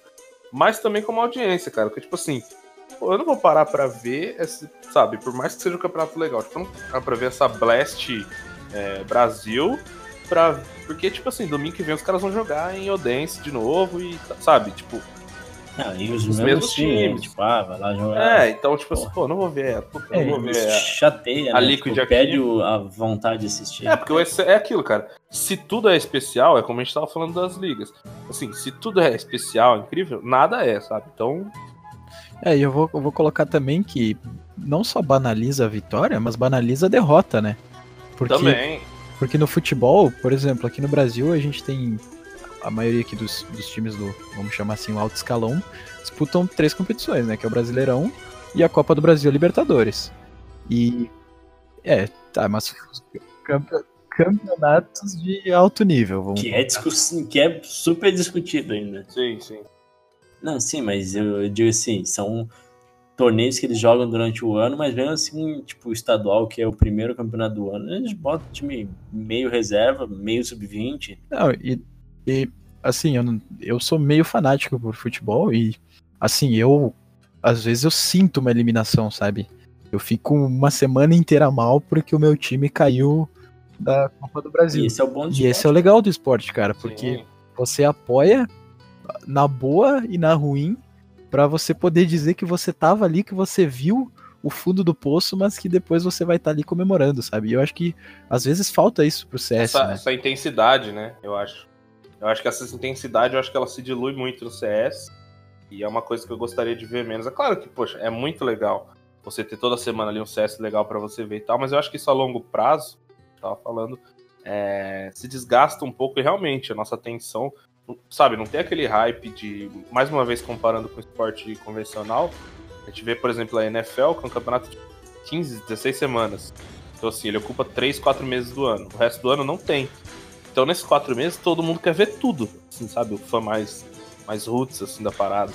mas também como audiência, cara. Porque, tipo assim, pô, eu não vou parar pra ver, esse, sabe, por mais que seja um campeonato legal, tipo, eu não vou parar pra ver essa Blast é, Brasil, pra, porque, tipo assim, domingo que vem os caras vão jogar em Odense de novo e, sabe, tipo. Ah, e os, os mesmos, times, times. tipo, ah, vai lá jogar. É, então, tipo assim, pô, não vou ver. Pô, É, não vou ver. Chateia, a né? Liquid Tipo, perde a vontade de assistir. É, porque é aquilo, cara. Se tudo é especial, é como a gente tava falando das ligas. Assim, se tudo é especial, incrível, nada é, sabe? Então, É, e eu vou, eu vou colocar também que não só banaliza a vitória, mas banaliza a derrota, né? Porque, também. Porque no futebol, por exemplo, aqui no Brasil a gente tem a maioria aqui dos, dos times do, vamos chamar assim, o alto escalão, disputam três competições, né? Que é o Brasileirão e a Copa do Brasil Libertadores. E. É, tá, mas campe- campeonatos de alto nível, vamos Que é, discuss... que é super discutido ainda. Sim, sim. Não, sim, mas eu, eu digo assim, são torneios que eles jogam durante o ano, mas mesmo assim, tipo, o estadual, que é o primeiro campeonato do ano, eles botam time meio reserva, meio sub-20. Não, e, e assim, eu, não- eu sou meio fanático por futebol e, assim, eu. Às vezes eu sinto uma eliminação, sabe? Eu fico uma semana inteira mal porque o meu time caiu da Copa do E Brasil. esse é o bom do E esse é o legal do esporte, cara, porque Sim. você apoia na boa e na ruim para você poder dizer que você tava ali, que você viu o fundo do poço, mas que depois você vai estar tá ali comemorando, sabe? E eu acho que às vezes falta isso pro CS. Essa, né? essa intensidade, né? Eu acho. Eu acho que essa intensidade, eu acho que ela se dilui muito no CS. E é uma coisa que eu gostaria de ver menos. É claro que, poxa, é muito legal você ter toda semana ali um CS legal para você ver e tal, mas eu acho que isso a longo prazo, tava falando, é, se desgasta um pouco e realmente a nossa atenção, sabe, não tem aquele hype de, mais uma vez comparando com o esporte convencional, a gente vê, por exemplo, a NFL, que é um campeonato de 15, 16 semanas. Então, assim, ele ocupa 3, 4 meses do ano. O resto do ano não tem. Então, nesses 4 meses, todo mundo quer ver tudo. Assim, sabe? O fã mais, mais roots, assim, da parada.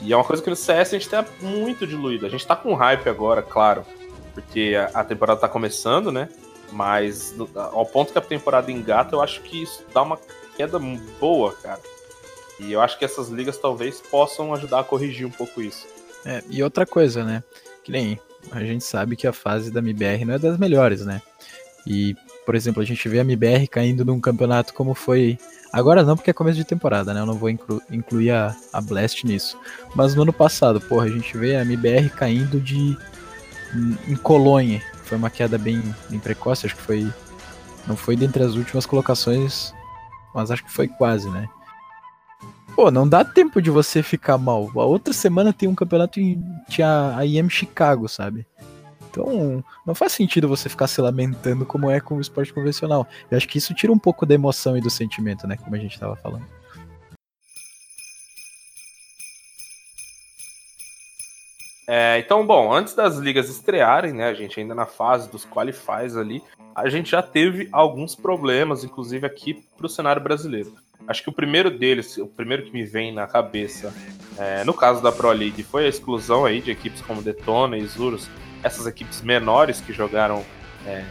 E é uma coisa que no CS a gente tá muito diluído. A gente tá com hype agora, claro. Porque a, temporada tá começando, né? Mas ao ponto que a temporada engata, eu acho que isso dá uma queda boa, cara. E eu acho que essas ligas talvez possam ajudar a corrigir um pouco isso. É, e outra coisa, né? Que nem a gente sabe que a fase da MBR não é das melhores, né? E, por exemplo, a gente vê a MBR caindo num campeonato como foi. Agora não, porque é começo de temporada, né? Eu não vou inclu incluir a, a Blast nisso. Mas no ano passado, porra, a gente vê a MBR caindo de. em Colônia. Foi uma queda bem, bem precoce, acho que foi. Não foi dentre as últimas colocações, mas acho que foi quase, né? Pô, não dá tempo de você ficar mal. A outra semana tem um campeonato em tinha a IM Chicago, sabe? Então, não faz sentido você ficar se lamentando como é com o esporte convencional. Eu acho que isso tira um pouco da emoção e do sentimento, né? Como a gente tava falando. É, então, bom, antes das ligas estrearem, né, a gente ainda na fase dos qualifies ali, a gente já teve alguns problemas, inclusive aqui para o cenário brasileiro. Acho que o primeiro deles, o primeiro que me vem na cabeça, é, no caso da Pro League, foi a exclusão aí de equipes como Detona e Isurus, essas equipes menores que jogaram é,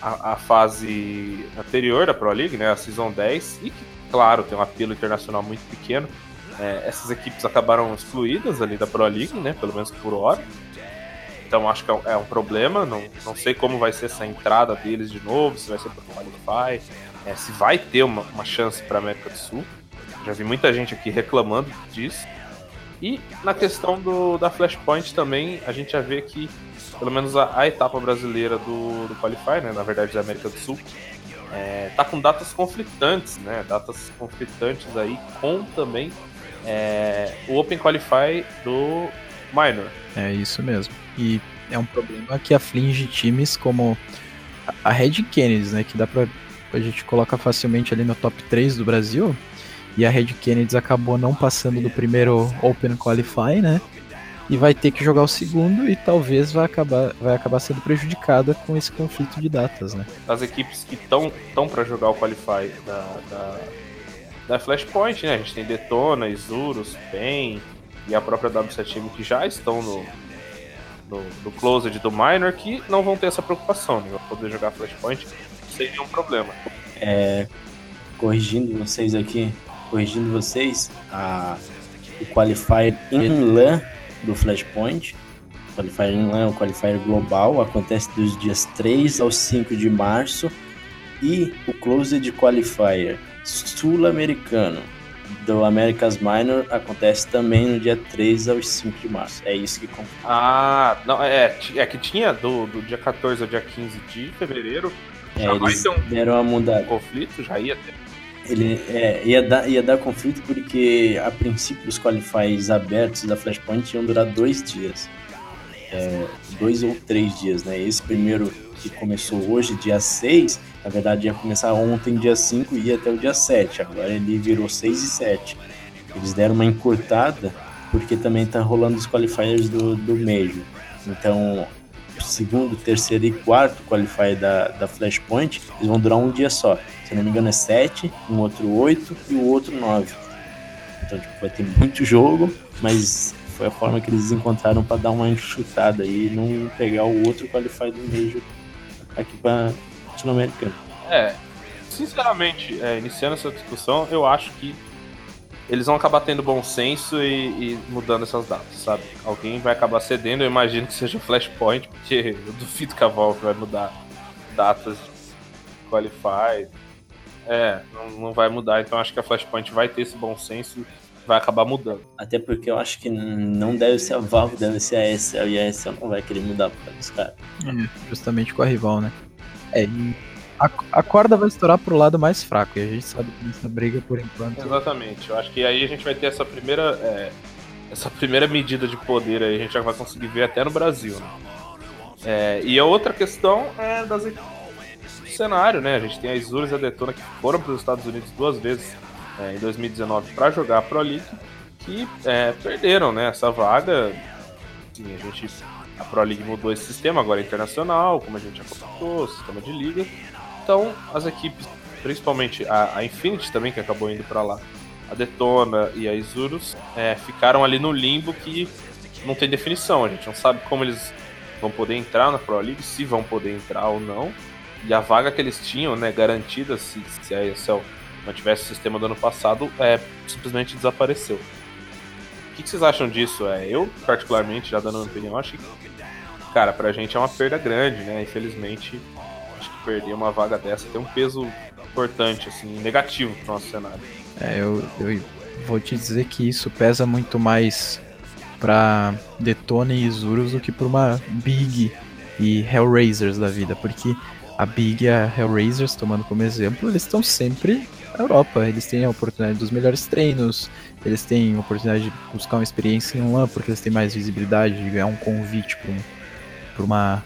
a, a, fase anterior da Pro League, né, a Season 10, e que, claro, tem um apelo internacional muito pequeno. É, essas equipes acabaram excluídas ali da Pro League, né, pelo menos por hora. Então acho que é um problema. Não, não sei como vai ser essa entrada deles de novo, se vai ser por Qualify, é, se vai ter uma, uma chance para a América do Sul. Já vi muita gente aqui reclamando disso. E na questão do, da Flashpoint também, a gente já vê que, pelo menos a, a etapa brasileira do, do Qualify, né, na verdade da América do Sul, é, tá com datas conflitantes, né? Datas conflitantes aí com também é, o Open Qualify do Minor. É isso mesmo. E é um problema que aflige times como a Red Kennedy, né? Que dá pra. A gente coloca facilmente ali no top 3 do Brasil. E a Red Kennedy acabou não passando do primeiro Open Qualify, né? E vai ter que jogar o segundo e talvez vai acabar, vai acabar sendo prejudicada com esse conflito de datas, né? As equipes que estão para jogar o Qualify da, da, da Flashpoint, né? A gente tem Detona, Isurus, PEN e a própria W7M que já estão no, no, no Closed do Minor que não vão ter essa preocupação, né? Vão poder jogar Flashpoint sem nenhum problema. É, corrigindo vocês aqui, corrigindo vocês, a, o Qualifier in LAN do Flashpoint, o Qualifier in LAN é o Qualifier global, acontece dos dias 3 ao 5 de março, e o Closed Qualifier sul-americano do America's Minor acontece também no dia 3 ao 5 de março. É isso que conta. Ah, não, é, é que tinha do, do dia 14 ao dia 15 de fevereiro. É, eles um deram uma mudada. conflito, já ia ter. Ele é, ia, dar, ia dar conflito porque, a princípio, os qualifies abertos da Flashpoint iam durar dois dias. É, dois ou três dias, né? Esse primeiro que começou hoje, dia 6, na verdade ia começar ontem, dia 5, e ia até o dia 7. Agora ele virou 6 e 7. Eles deram uma encurtada porque também tá rolando os qualifiers do, do Major. Então, segundo, terceiro e quarto qualifier da, da Flashpoint, eles vão durar um dia só. Se não me engano é 7, um outro 8 e o outro 9. Então, tipo, vai ter muito jogo, mas foi a forma que eles encontraram para dar uma enxutada e não pegar o outro qualifier do Major aqui para latino-americano. É, sinceramente, é, iniciando essa discussão, eu acho que eles vão acabar tendo bom senso e, e, mudando essas datas, sabe? Alguém vai acabar cedendo, eu imagino que seja o Flashpoint, porque eu duvido que a Valve vai mudar datas de Qualify. É, não, não vai mudar, então acho que a Flashpoint vai ter esse bom senso vai acabar mudando. Até porque eu acho que não deve ser a Valve, deve ser a ESL, e a ESL não vai querer mudar por causa dos caras. É, justamente com a rival, né? É, e a, a corda vai estourar pro lado mais fraco, e a gente sabe que nessa briga, por enquanto... Exatamente, eu acho que aí a gente vai ter essa primeira... É, essa primeira medida de poder aí, a gente já vai conseguir ver até no Brasil, né? É, e a outra questão é das do cenário, né? A gente tem a Isurus e a Detona que foram para os Estados Unidos duas vezes é, em 2019 para jogar a Pro League, que é, perderam né, essa vaga. Sim, a gente a Pro League mudou esse sistema, agora é internacional, como a gente já comentou, sistema de liga. Então, as equipes, principalmente a, a Infinity também, que acabou indo para lá, a Detona e a Isurus, é, ficaram ali no limbo que não tem definição. A gente não sabe como eles vão poder entrar na Pro League, se vão poder entrar ou não. E a vaga que eles tinham, né, garantida, se, se a ESL mantivesse o sistema do ano passado, é, simplesmente desapareceu. O que, que vocês acham disso? É, eu, particularmente, já dando a minha opinião, acho que, cara, pra gente é uma perda grande, né? Infelizmente, acho que perder uma vaga dessa tem um peso importante, assim, negativo pro nosso cenário. É, eu, eu vou te dizer que isso pesa muito mais pra Detona e Isurus do que pra uma Big e Hellraisers da vida, porque a Big e a Hellraisers, tomando como exemplo, eles estão sempre Europa, eles têm a oportunidade dos melhores treinos, eles têm a oportunidade de buscar uma experiência em LAN, porque eles têm mais visibilidade, de ganhar um convite para um, uma,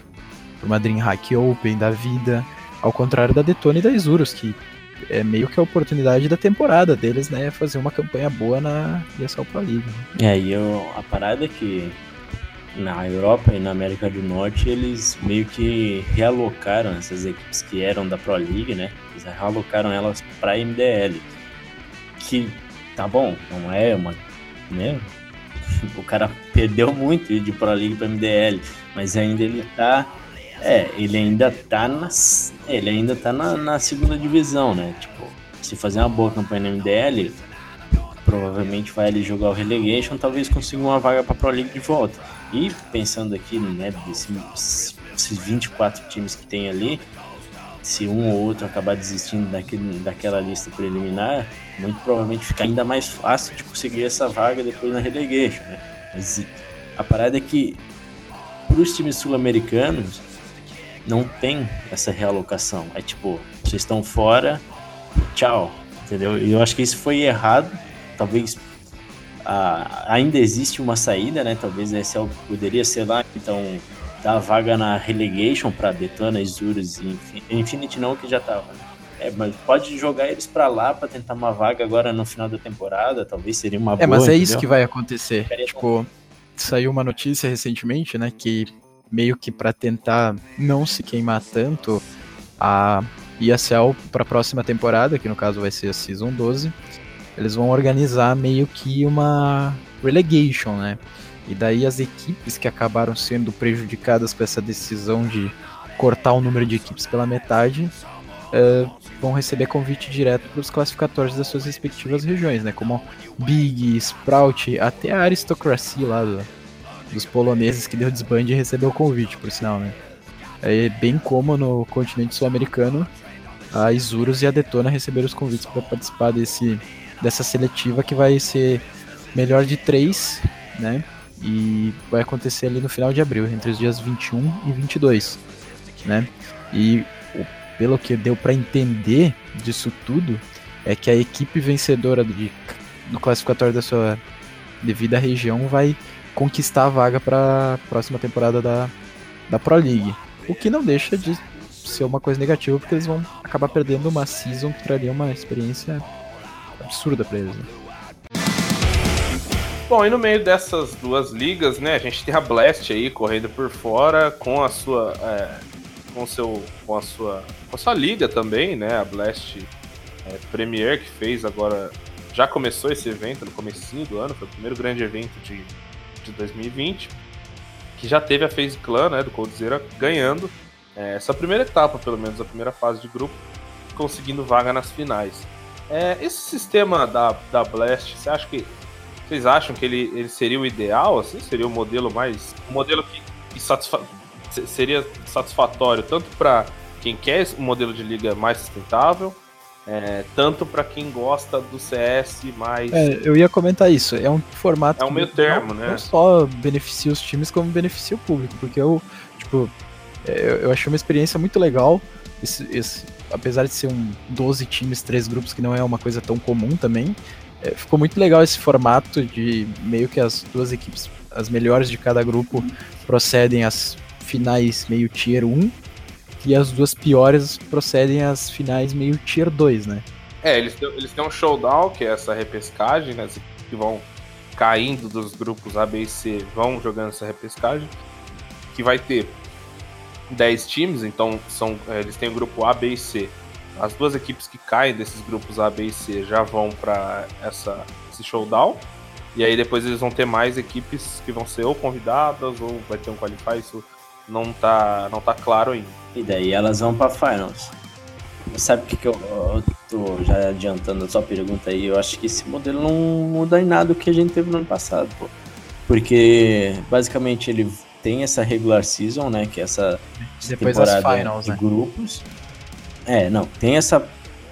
uma Dreamhack Open da vida, ao contrário da Detona e da Isurus, que é meio que a oportunidade da temporada deles, né? Fazer uma campanha boa na ESL Pro League. Né? É, e eu, a parada é que na Europa e na América do Norte eles meio que realocaram essas equipes que eram da Pro League, né? Eles realocaram elas para MDL. Que tá bom, não é uma. Né? O cara perdeu muito de Pro League para MDL, mas ainda ele tá é, ele ainda tá na, ele ainda tá na, na, segunda divisão, né? Tipo, se fazer uma boa campanha na MDL, provavelmente vai ali jogar o relegation, talvez consiga uma vaga para Pro League de volta. E pensando aqui, né, desses, esses 24 times que tem ali, se um ou outro acabar desistindo daquele, daquela lista preliminar, muito provavelmente fica ainda mais fácil de conseguir essa vaga depois na relegation, né? Mas a parada é que para os times sul-americanos não tem essa realocação. É tipo, vocês estão fora, tchau, entendeu? E eu acho que isso foi errado. Talvez ah, ainda existe uma saída, né? Talvez a ESL poderia ser lá, então dar vaga na relegation para Detona, Isurus e Infinity não, que já tava. É, mas pode jogar eles para lá para tentar uma vaga agora no final da temporada, talvez seria uma boa. É, mas é entendeu? isso que vai acontecer. Tipo, saiu uma notícia recentemente, né, que meio que para tentar não se queimar tanto, a ESL para a próxima temporada, que no caso vai ser a Season 12, eles vão organizar meio que uma relegation, né? E daí as equipes que acabaram sendo prejudicadas com essa decisão de cortar o número de equipes pela metade uh, vão receber convite direto para os classificatórios das suas respectivas regiões, né? Como Big, Sprout, até a Aristocracy lá do, dos poloneses que deu desbande e recebeu o convite, por sinal, né? É bem como no continente sul-americano, a Isurus e a Detona receberam os convites para participar desse, dessa seletiva que vai ser melhor de três, né? E vai acontecer ali no final de abril, entre os dias 21 e 22, né? E pelo que deu para entender disso tudo, é que a equipe vencedora de, do classificatório da sua devida região vai conquistar a vaga para a próxima temporada da, da Pro League. O que não deixa de ser uma coisa negativa, porque eles vão acabar perdendo uma season que traria uma experiência absurda para eles. Né? Bom, e no meio dessas duas ligas, né, a gente tem a Blast aí correndo por fora com a sua é, com seu com a sua com a sua liga também, né, a Blast é, Premier que fez agora já começou esse evento no comecinho do ano, foi o primeiro grande evento de de 2020, que já teve a FaZe Clan, né, do Coldzera, ganhando é, essa primeira etapa, pelo menos a primeira fase de grupo, conseguindo vaga nas finais. É, esse sistema da, da Blast, você acha que vocês acham que ele, ele seria o ideal, assim, seria o modelo mais, o modelo que, que satisfa seria satisfatório tanto para quem quer um modelo de liga mais sustentável, É, tanto para quem gosta do CS, mas É, eu ia comentar isso. É um formato É um que meio não- termo, né? Não só beneficia os times, como beneficia o público. Porque eu, tipo, é, eu, eu achei uma experiência muito legal. Esse, esse- apesar de ser um 12 times, três grupos, que não é uma coisa tão comum também. é, ficou muito legal esse formato de meio que as duas equipes, as melhores de cada grupo, procedem às finais meio tier 1. E as duas piores procedem às finais meio tier 2, né? É, eles têm, eles têm um showdown, que é essa repescagem, né? Que vão caindo dos grupos A, B e C vão jogando essa repescagem. Que vai ter 10 times, então são, é, eles têm o grupo A, B e C. As duas equipes que caem desses grupos A, B e C já vão para essa esse showdown. E aí depois eles vão ter mais equipes que vão ser ou convidadas ou vai ter um qualify, isso não tá, não tá claro ainda. E daí elas vão pra finals. Sabe o que, que eu, eu tô já adiantando a sua pergunta aí? Eu acho que esse modelo não muda em nada o que a gente teve no ano passado, pô. Porque basicamente ele tem essa regular season, né? Que é essa Depois as temporada finals, de né? grupos. É, não, tem essa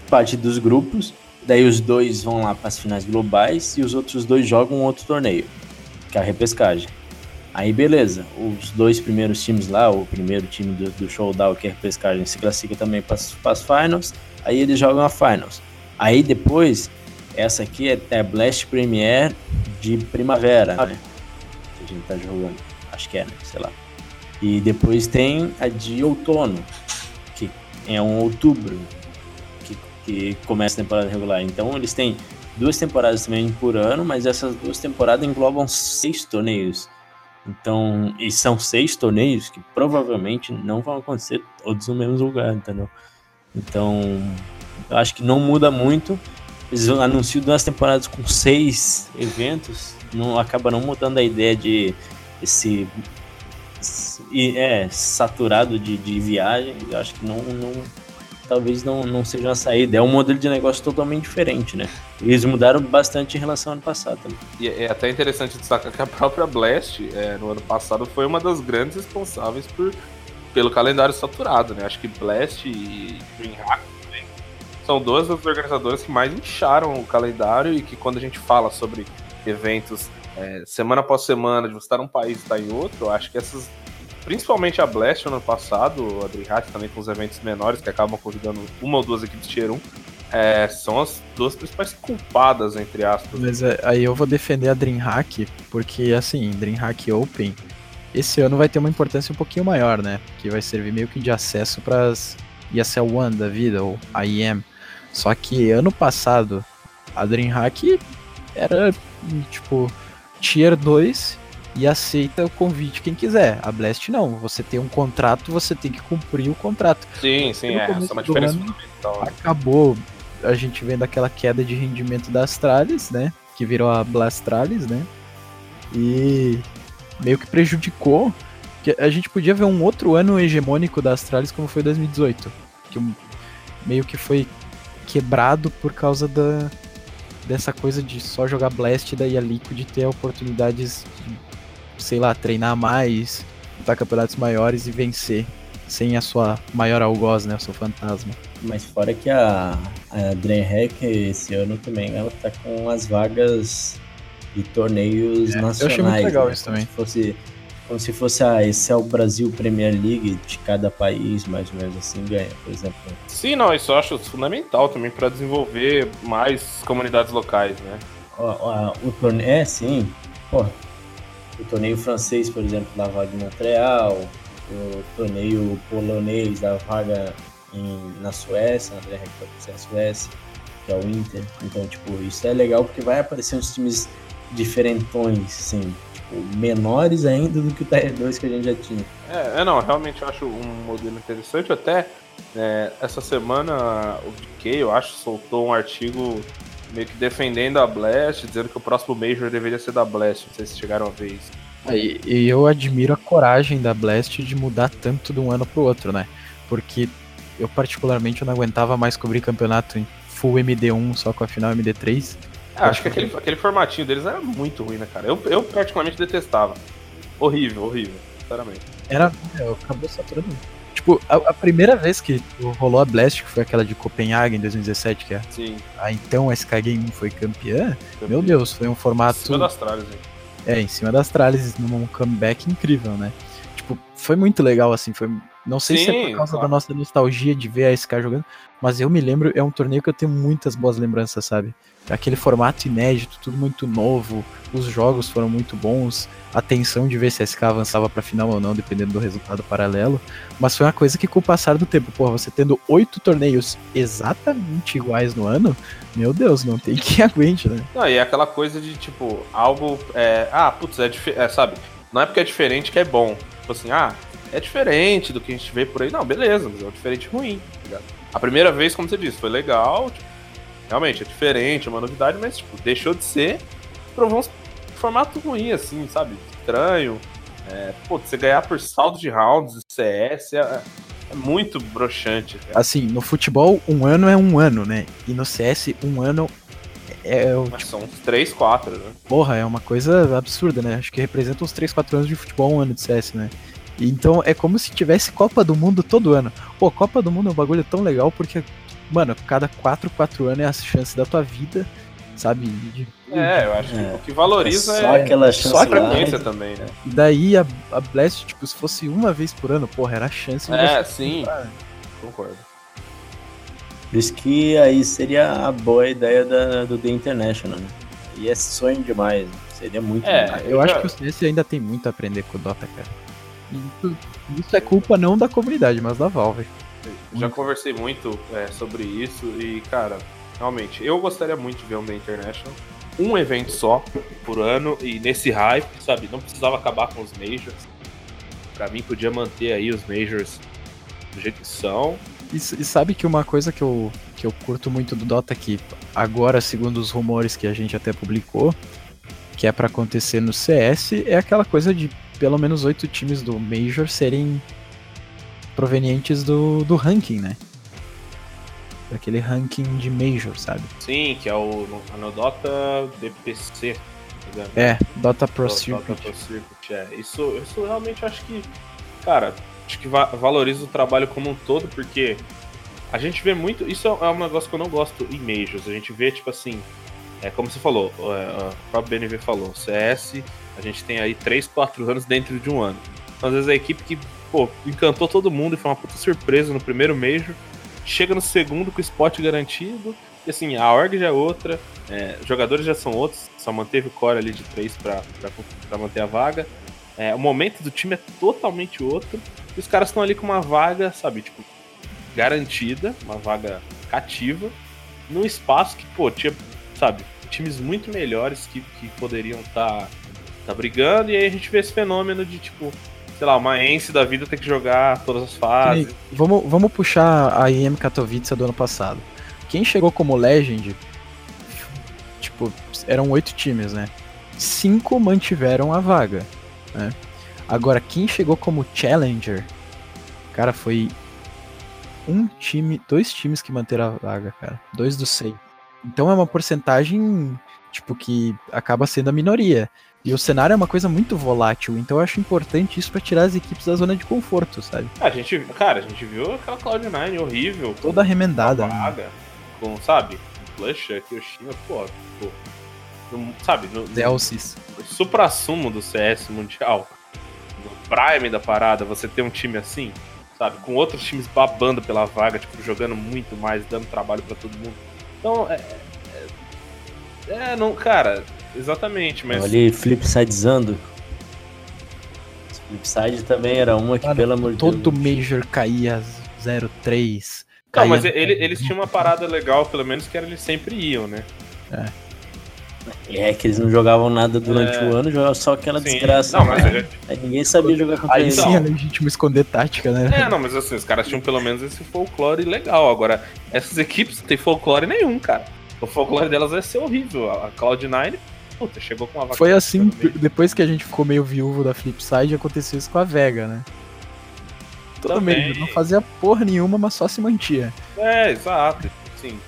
parte dos grupos, daí os dois vão lá para as finais globais e os outros dois jogam outro torneio, que é a repescagem. Aí beleza, os dois primeiros times lá, o primeiro time do, do showdown, que é a repescagem, se classifica também para as finals, aí eles jogam a finals. Aí depois, essa aqui é, é a Blast Premier de primavera, né? Que a gente tá jogando. Acho que é, né? Sei lá. E depois tem a de outono, que é um outubro, que, que começa a temporada regular. Então eles têm duas temporadas também por ano, mas essas duas temporadas englobam seis torneios. Então, e são seis torneios que provavelmente não vão acontecer todos no mesmo lugar, entendeu? Então, eu acho que não muda muito. Eles anunciam duas temporadas com seis eventos, não acaba não mudando a ideia de esse e é saturado de, de viagem. Eu acho que não, não talvez não, não seja uma saída. É um modelo de negócio totalmente diferente, né? Eles mudaram bastante em relação ao ano passado também. E é até interessante destacar que a própria Blast, é, no ano passado, foi uma das grandes responsáveis por, pelo calendário saturado, né? Acho que Blast e DreamHack também são duas das organizadoras que mais incharam o calendário e que quando a gente fala sobre eventos é, semana após semana, de você estar num país e estar em outro, acho que essas, principalmente a Blast no ano passado, a DreamHack também com os eventos menores que acabam convidando uma ou duas equipes Tier 1, é, são as duas principais culpadas, entre aspas. Mas é, aí eu vou defender a DreamHack, porque assim, DreamHack Open, esse ano vai ter uma importância um pouquinho maior, né? Que vai servir meio que de acesso para as ESL One da vida, ou IEM. Só que ano passado, a DreamHack era, tipo, Tier 2 e aceita o convite quem quiser. A Blast não, você tem um contrato, você tem que cumprir o contrato. Sim, sim, é, essa é uma diferença ano, fundamental. né? acabou a gente vendo aquela queda de rendimento da Astralis, né? Que virou a Blastralis, né? E meio que prejudicou. Que a gente podia ver um outro ano hegemônico da Astralis como foi 2018. Que meio que foi quebrado por causa da, dessa coisa de só jogar Blast e daí a Liquid ter oportunidades de, sei lá, treinar mais, lutar campeonatos maiores e vencer. Sem a sua maior algoz, né? O seu fantasma. Mas fora que a, a DreamHack esse ano também ela tá com as vagas de torneios É, eu nacionais. achei muito legal né? isso como também. Se fosse, como se fosse a esse é o Brasil Premier League de cada país, mais ou menos assim, ganha, por exemplo. Sim, não, isso eu acho fundamental também para desenvolver mais comunidades locais, né? Ó, o torneio. É, sim. Pô, o torneio francês, por exemplo, da vaga em Montreal, o torneio polonês da vaga em, na Suécia, na na Suécia, que é o Inter. Então, tipo, isso é legal porque vai aparecer uns times diferentões, tipo, menores ainda do que o Tier 2 que a gente já tinha. É, é, não, realmente eu acho um modelo interessante. Até é, essa semana o DK, eu acho, soltou um artigo meio que defendendo a Blast, dizendo que o próximo Major deveria ser da Blast. Não sei se chegaram a ver isso. E, e eu admiro a coragem da Blast de mudar tanto de um ano pro outro, né? Porque eu particularmente eu não aguentava mais cobrir campeonato em full MD1 só com a final MD3. É, acho que aquele, aquele formatinho deles era muito ruim, né, cara? Eu, eu particularmente detestava. Horrível, horrível, sinceramente. Era. é, acabou saturando. Tipo, a, a primeira vez que rolou a Blast, que foi aquela de Copenhague em 2017, que a, Sim. a então SK Gaming foi campeã, meu Deus, foi um formato. Em cima das tralhas, hein? É, em cima das tralhas, num comeback incrível, né? Tipo, foi muito legal, assim, foi... Não sei se é Sim, por causa claro. da nossa nostalgia de ver a SK jogando, mas eu me lembro, é um torneio que eu tenho muitas boas lembranças, sabe? Aquele formato inédito, tudo muito novo, os jogos foram muito bons, a tensão de ver se a SK avançava pra final ou não, dependendo do resultado paralelo, mas foi uma coisa que com o passar do tempo, porra, você tendo oito torneios exatamente iguais no ano, meu Deus, não tem quem aguente, né? Não, e é aquela coisa de, tipo, algo. É, ah, putz, é diferente. sabe? Não é porque é diferente que é bom. Tipo assim, ah, é diferente do que a gente vê por aí. Não, beleza, mas é um diferente ruim, tá ligado? A primeira vez, como você disse, foi legal. Tipo, realmente, é diferente, é uma novidade, mas, tipo, deixou de ser. Provou um formato ruim, assim, sabe? Estranho. É, pô, você ganhar por saldo de rounds, CS, é, é muito broxante. cara. Assim, no futebol, um ano é um ano, né? E no CS, um ano é, o Mas são uns 3, 4, né? Porra, é uma coisa absurda, né? Acho que representa uns 3, 4 anos de futebol, um ano de CS, né? Então é como se tivesse Copa do Mundo todo ano. Pô, Copa do Mundo é um bagulho tão legal porque, mano, cada 4, 4 anos é a chance da tua vida, sabe? De- É, eu acho que É. o que valoriza É só é, aquela chance só a frequência também, né? E daí a, a Blast, tipo, se fosse uma vez por ano, porra, era a chance de É, sim. Concordo. Por isso que aí seria a boa ideia da, do The International, né? E é sonho demais. né? Seria muito É, demais. Eu acho já- que o CS ainda tem muito a aprender com o Dota, cara. E Isso, isso é culpa não da comunidade, mas da Valve. Já conversei muito é, sobre isso e, cara, realmente, eu gostaria muito de ver um The International. Um evento só por ano e nesse hype, sabe? Não precisava acabar com os Majors. Pra mim, podia manter aí os Majors do jeito que são. E, e sabe que uma coisa que eu, que eu curto muito do Dota, que agora, segundo os rumores que a gente até publicou, que é pra acontecer no CS, é aquela coisa de pelo menos oito times do Major serem provenientes do, do ranking, né? Daquele ranking de Major, sabe? Sim, que é o no, no Dota DPC. tá? É, Dota Pro Dota Circuit. Pro Circuit, é. Isso, isso realmente acho que, cara, acho que va- valoriza o trabalho como um todo, porque a gente vê muito. Isso é um negócio que eu não gosto em Majors. A gente vê, tipo assim, é como você falou, é, o próprio BNV falou, CS, a gente tem aí 3, 4 anos dentro de um ano. Então, às vezes a equipe que, pô, encantou todo mundo e foi uma puta surpresa no primeiro Major, chega no segundo com o spot garantido, e assim, a org já é outra, é, jogadores já são outros, só manteve o core ali de 3 pra, pra, pra manter a vaga. É, o momento do time é totalmente outro, e os caras estão ali com uma vaga, sabe, tipo, garantida, uma vaga cativa, num espaço que, pô, tinha, sabe, times muito melhores que, que poderiam estar tá, brigando, e aí a gente vê esse fenômeno de, tipo, sei lá, uma Ence da vida ter que jogar todas as fases. Vamos, vamos puxar a IM Katowice do ano passado. Quem chegou como Legend, tipo, eram oito times, né? Cinco mantiveram a vaga, né? Agora, quem chegou como Challenger, cara, foi um time, dois times que manteram a vaga, cara. Dois dos seis. Então é uma porcentagem, tipo, que acaba sendo a minoria. E o cenário é uma coisa muito volátil, então eu acho importante isso pra tirar as equipes da zona de conforto, sabe? A gente, cara, a gente viu aquela Cloud9 horrível, Toda remendada. né? vaga, com, sabe, Flush, Kyoshima, pô, pô no- sabe, no, no Delcis. supra-sumo do CS mundial, no prime da parada, você ter um time assim, sabe, com outros times babando pela vaga, tipo, jogando muito mais, dando trabalho pra todo mundo. Então, é. É, é, não, cara, exatamente, mas. Ali, flipsidezando. Flipside também era uma que, Mano, pelo amor de Todo Deus. Major caía 03. Não, caía- mas ele- eles tinham uma parada legal, pelo menos, que era eles sempre iam, né? É que eles não jogavam nada durante É. o ano, jogavam só aquela Sim. desgraça. Não, mas já- Aí ninguém sabia jogar contra Aí eles. Então. sim é legítimo esconder tática, né? É, não, mas assim, os caras tinham pelo menos esse folclore legal. Agora, essas equipes não tem folclore nenhum, cara. O folclore delas vai ser horrível. A a Cloud9, puta, chegou com uma vaca. Foi assim, depois que a gente ficou meio viúvo da Flipside, aconteceu isso com a Vega, né? Todo Também. Não fazia porra nenhuma, mas só se mantia. É, exato. Sim.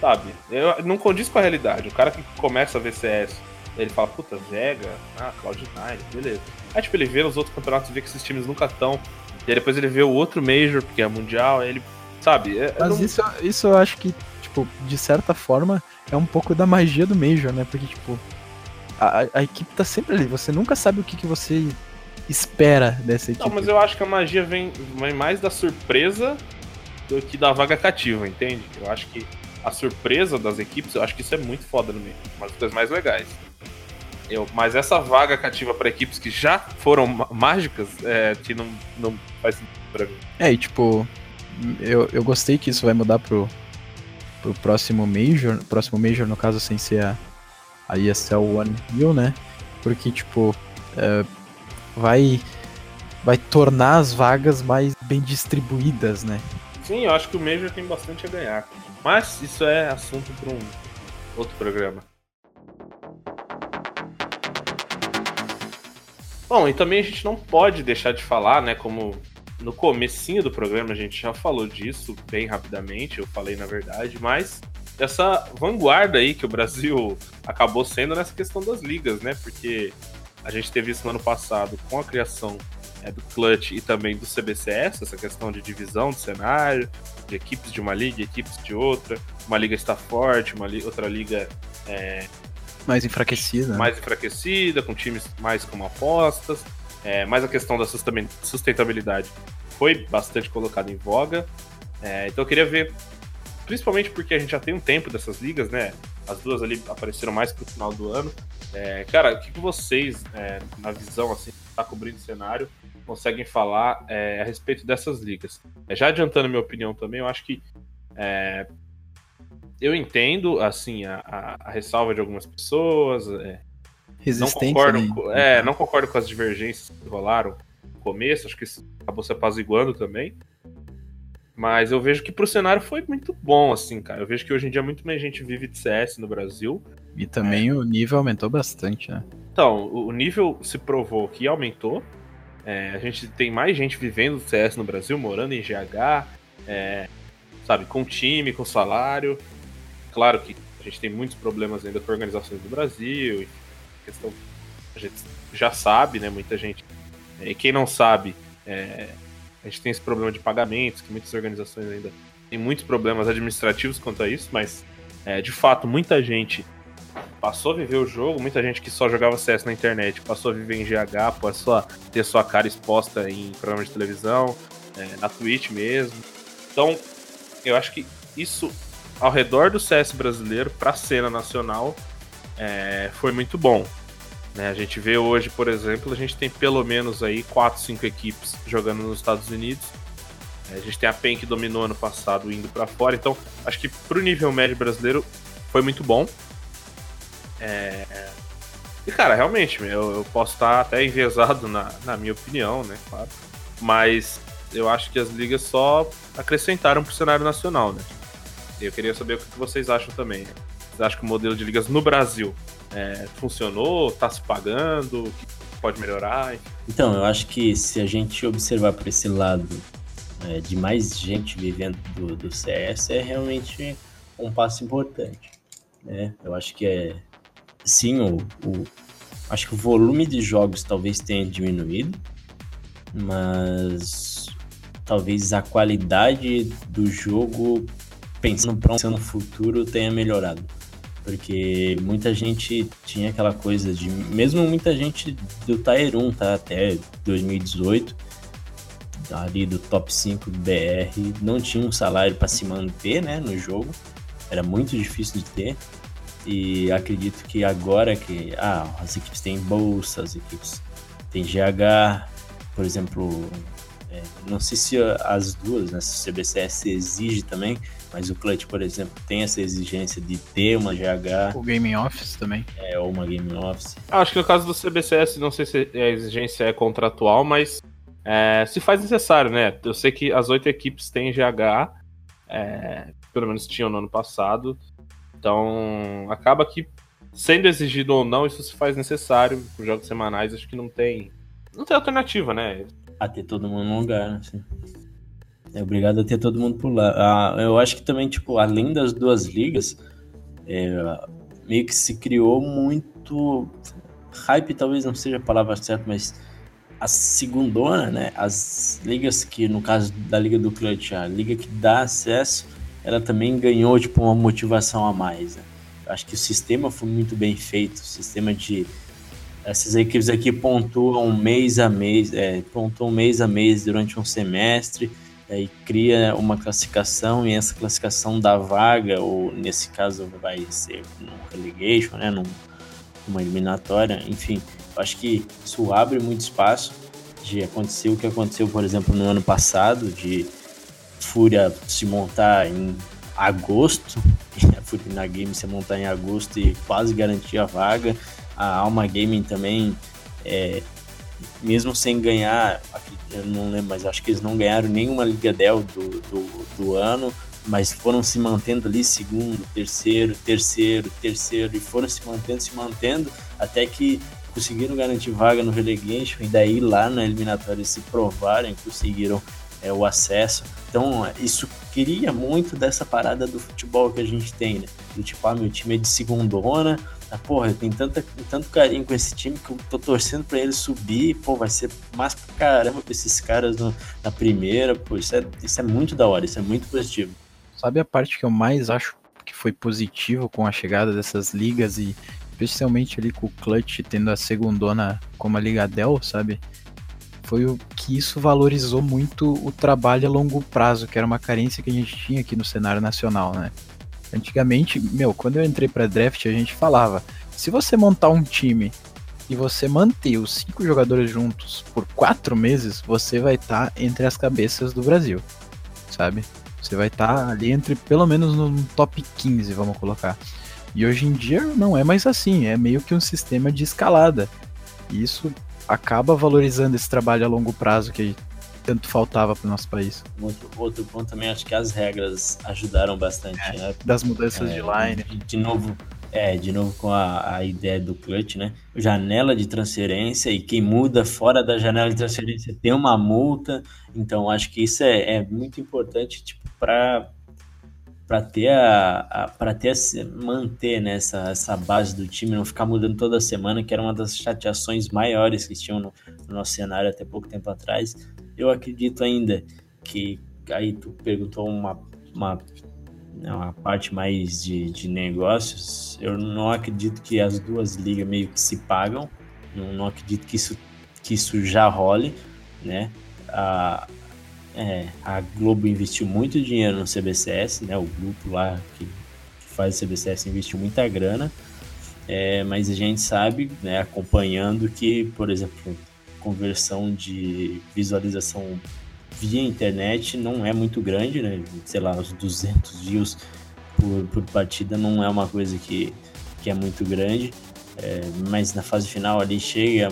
Sabe? Eu, não condiz com a realidade. O cara que começa a ver CS, ele fala, puta, Vega, ah, Cloud9, beleza. Aí, tipo, ele vê os outros campeonatos e vê que esses times nunca estão E aí depois ele vê o outro Major, porque é mundial, aí ele. Sabe? é- Mas não- isso, isso eu acho que, tipo, de certa forma, é um pouco da magia do Major, né? Porque, tipo, a, a- equipe tá sempre ali. Você nunca sabe o que, que você espera dessa equipe. Não, mas eu acho que a magia vem, vem mais da surpresa do que da vaga cativa, entende? Eu acho que a surpresa das equipes, eu acho que isso é muito foda no meio. Uma das coisas mais legais. Eu, mas essa vaga cativa para equipes que já foram mágicas, é, que não, não faz sentido pra mim. É, e tipo, eu, eu gostei que isso vai mudar pro, pro próximo Major. Próximo Major, no caso, sem ser a, a ESL One Hill, né? Porque, tipo, é, vai, vai tornar as vagas mais bem distribuídas, né? Sim, eu acho que o Major tem bastante a ganhar. Mas isso é assunto para um outro programa. Bom, e também a gente não pode deixar de falar, né, como no comecinho do programa a gente já falou disso bem rapidamente, eu falei na verdade, mas essa vanguarda aí que o Brasil acabou sendo nessa questão das ligas, né? Porque a gente teve isso no ano passado com a criação é, do Clutch e também do CBCS, essa questão de divisão do cenário, de equipes de uma liga, equipes de outra, uma liga está forte, uma li- outra liga é, Mais enfraquecida. né? mais enfraquecida, com times mais como apostas, é, mais a questão da sustentabilidade foi bastante colocada em voga. É, então eu queria ver, principalmente porque a gente já tem um tempo dessas ligas, né? As duas ali apareceram mais pro final do ano. É, cara, o que, que vocês, é, na visão assim, tá cobrindo o cenário, conseguem falar é, a respeito dessas ligas? É, já adiantando minha opinião também, eu acho que é, eu entendo assim a, a- a ressalva de algumas pessoas, é, não Resistência, concordo, né? com- é, não concordo com as divergências que rolaram no começo, acho que isso acabou se apaziguando também. Mas eu vejo que pro cenário foi muito bom, assim, cara. Eu vejo que hoje em dia muito mais gente vive de CS no Brasil. E também o nível aumentou bastante, né? Então, o nível se provou que aumentou. É, a gente tem mais gente vivendo de CS no Brasil, morando em GH, é, sabe, com time, com salário. Claro que a gente tem muitos problemas ainda com organizações do Brasil, questão a gente já sabe, né? Muita gente. é, E quem não sabe, é, a gente tem esse problema de pagamentos, que muitas organizações ainda têm muitos problemas administrativos quanto a isso, mas é, de fato muita gente passou a viver o jogo, muita gente que só jogava CS na internet passou a viver em GH, passou a ter sua cara exposta em programas de televisão, é, na Twitch mesmo. Então, eu acho que isso ao redor do CS brasileiro para a cena nacional é, foi muito bom. Né? A gente vê hoje, por exemplo, a gente tem pelo menos aí 4, 5 equipes jogando nos Estados Unidos. A gente tem a PEN que dominou ano passado indo para fora. Então, acho que pro nível médio brasileiro foi muito bom. É, E, cara, realmente, eu, eu posso estar até enviesado na, na minha opinião, né? Claro. Mas eu acho que as ligas só acrescentaram pro cenário nacional, né? Eu queria saber o que vocês acham também. Vocês acham que o modelo de ligas no Brasil é, funcionou? Tá se pagando? O que pode melhorar? Então, eu acho que se a gente observar por esse lado é, de mais gente vivendo do, do CS, é realmente um passo importante. Né? Eu acho que é. Sim, o, o- acho que o volume de jogos talvez tenha diminuído, mas talvez a qualidade do jogo, pensando para um futuro, tenha melhorado. Porque muita gente tinha aquela coisa de. Mesmo muita gente do Tier 1, tá? Até 2018, ali do top 5 do BR, não tinha um salário para se manter, né? No jogo. Era muito difícil de ter. E acredito que agora que. Ah, as equipes têm bolsa, as equipes têm GH, por exemplo. é, não sei se as duas, né? Se o CBCS exige também, mas o Clutch, por exemplo, tem essa exigência de ter uma GH O Gaming Office também. é, ou uma Game Office. Ah, Acho que no caso do CBCS, não sei se a exigência é contratual, mas é, se faz necessário, né? Eu sei que as oito equipes têm GH, é, pelo menos tinham no ano passado. Então, acaba que, sendo exigido ou não, isso se faz necessário. Os jogos semanais, acho que não tem. Não tem alternativa, né? A ter todo mundo no lugar, né? assim. É obrigado a ter todo mundo por lá. Ah, eu acho que também, tipo, além das duas ligas, é, meio que se criou muito. Hype talvez não seja a palavra certa, mas a segundona, né? As ligas que, no caso da Liga do Clutch, a liga que dá acesso, ela também ganhou, tipo, uma motivação a mais, né? Eu acho que o sistema foi muito bem feito, o sistema de... Essas equipes aqui pontuam mês a mês, é, pontuam mês a mês durante um semestre, aí cria uma classificação e essa classificação dá vaga, ou nesse caso vai ser no relegation, né, num, numa eliminatória, enfim, acho que isso abre muito espaço de acontecer o que aconteceu, por exemplo, no ano passado, de Fúria se montar em agosto, a Fúria na Game se montar em agosto e quase garantir a vaga, a Alma Gaming também, é, mesmo sem ganhar eu não lembro, mas acho que eles não ganharam nenhuma Liga Dell do, do, do ano, mas foram se mantendo ali segundo, terceiro, terceiro, terceiro, e foram se mantendo, se mantendo, até que conseguiram garantir vaga no relegation, e daí lá na eliminatória se provarem, conseguiram é, o acesso. Então, isso cria muito dessa parada do futebol que a gente tem, né? Do tipo, ah, meu time é de segundona, ah, porra, eu tenho tanta, tanto carinho com esse time que eu tô torcendo pra ele subir, pô, vai ser mais pra caramba pra esses caras no, na primeira, pô, isso é, isso é muito da hora, isso é muito positivo. Sabe a parte que eu mais acho que foi positivo com a chegada dessas ligas e especialmente ali com o Clutch tendo a segundona como a Liga Dell, sabe? Foi o que isso valorizou muito o trabalho a longo prazo, que era uma carência que a gente tinha aqui no cenário nacional, né? Antigamente, meu, quando eu entrei para draft, a gente falava: se você montar um time e você manter os cinco jogadores juntos por quatro meses, você vai estar tá entre as cabeças do Brasil, sabe? Você vai estar tá ali entre pelo menos no top 15, vamos colocar. E hoje em dia não é mais assim, é meio que um sistema de escalada. E isso acaba valorizando esse trabalho a longo prazo que tanto faltava para o nosso país. Outro, outro ponto também, acho que as regras ajudaram bastante, é, né? Das mudanças é, de line. De, de, novo, é, de novo com a, a ideia do clutch, né? Janela de transferência e quem muda fora da janela de transferência tem uma multa. Então, acho que isso é, é muito importante, tipo, para para ter a, a para ter a, manter né, essa, essa base do time, não ficar mudando toda semana, que era uma das chateações maiores que tinham no, no nosso cenário até pouco tempo atrás eu acredito ainda que aí tu perguntou uma, uma, uma parte mais de, de negócios. Eu não acredito que as duas ligas meio que se pagam. Não, não acredito que isso, que isso já role, né? A, é, a Globo investiu muito dinheiro no CBCS, né? O grupo lá que, que faz o CBCS investiu muita grana. É, mas a gente sabe, né, acompanhando que, por exemplo, conversão de visualização via internet não é muito grande, né? Sei lá, os 200 views por, por partida não é uma coisa que, que é muito grande, é, mas na fase final ali chega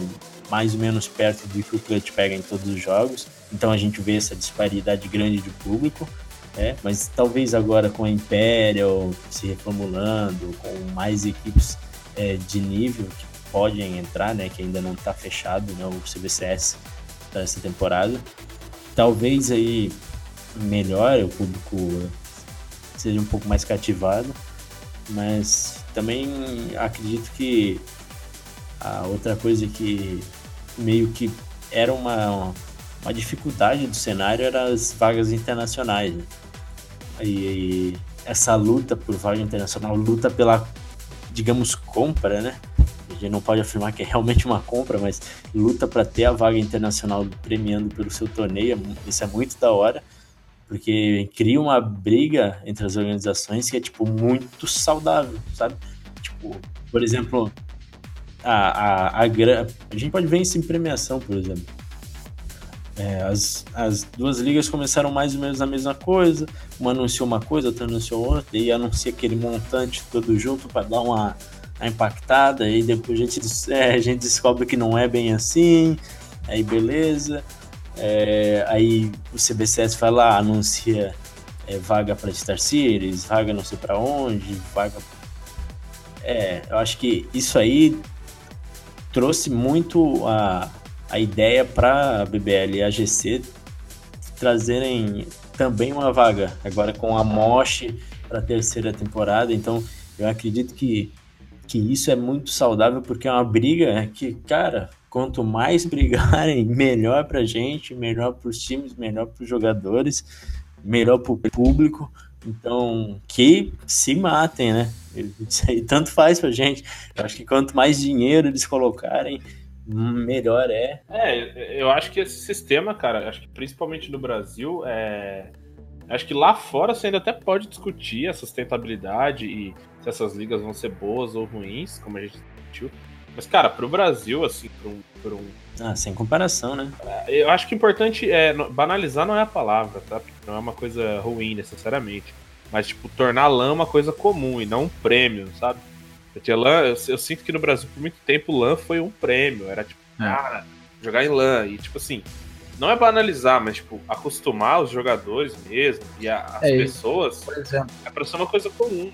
mais ou menos perto do que o Clutch pega em todos os jogos, então a gente vê essa disparidade grande de público, é, mas talvez agora com a Imperial se reformulando, com mais equipes é, de nível podem entrar, né, que ainda não está fechado, né, o CBCS para essa temporada. Talvez aí melhore, o público seja um pouco mais cativado, mas também acredito que a outra coisa que meio que era uma, uma dificuldade do cenário era as vagas internacionais. Né? E, e essa luta por vaga internacional, luta pela, digamos, compra, né? Gente não pode afirmar que é realmente uma compra, mas luta para ter a vaga internacional premiando pelo seu torneio, isso é muito da hora, porque cria uma briga entre as organizações que é, tipo, muito saudável, sabe? Tipo, por exemplo, a, a, a, a gente pode ver isso em premiação, por exemplo. É, as, as duas ligas começaram mais ou menos a mesma coisa, uma anunciou uma coisa, outra anunciou outra, e anuncia aquele montante todo junto para dar uma, a impactada, e depois a gente, é, a gente descobre que não é bem assim, aí beleza. É, aí o CBCS vai lá, anuncia é, vaga para Star Series, vaga não sei para onde, vaga. É, eu acho que isso aí trouxe muito a, a ideia para a BBL e a GC trazerem também uma vaga, agora com a Mosh para a terceira temporada. Então eu acredito que que isso é muito saudável porque é uma briga que, cara, quanto mais brigarem, melhor pra gente, melhor pros times, melhor pros jogadores, melhor pro público. Então, que se matem, né? Isso aí tanto faz pra gente. Eu acho que quanto mais dinheiro eles colocarem, melhor é. É, eu acho que esse sistema, cara, acho que principalmente no Brasil, é. Acho que lá fora você ainda até pode discutir a sustentabilidade e se essas ligas vão ser boas ou ruins, como a gente discutiu. Mas, cara, pro Brasil, assim, pro um. Um ah, sem comparação, né? Eu acho que o importante é. Banalizar não é a palavra, tá? Porque não é uma coisa ruim necessariamente. Mas, tipo, tornar LAN uma coisa comum e não um prêmio, sabe? Porque LAN, eu, eu, sinto que no Brasil, por muito tempo, LAN foi um prêmio. Era tipo, é. cara, jogar em LAN. E, tipo assim, não é banalizar, mas, tipo, acostumar os jogadores mesmo e a, as é, pessoas. Por exemplo. É pra ser uma coisa comum.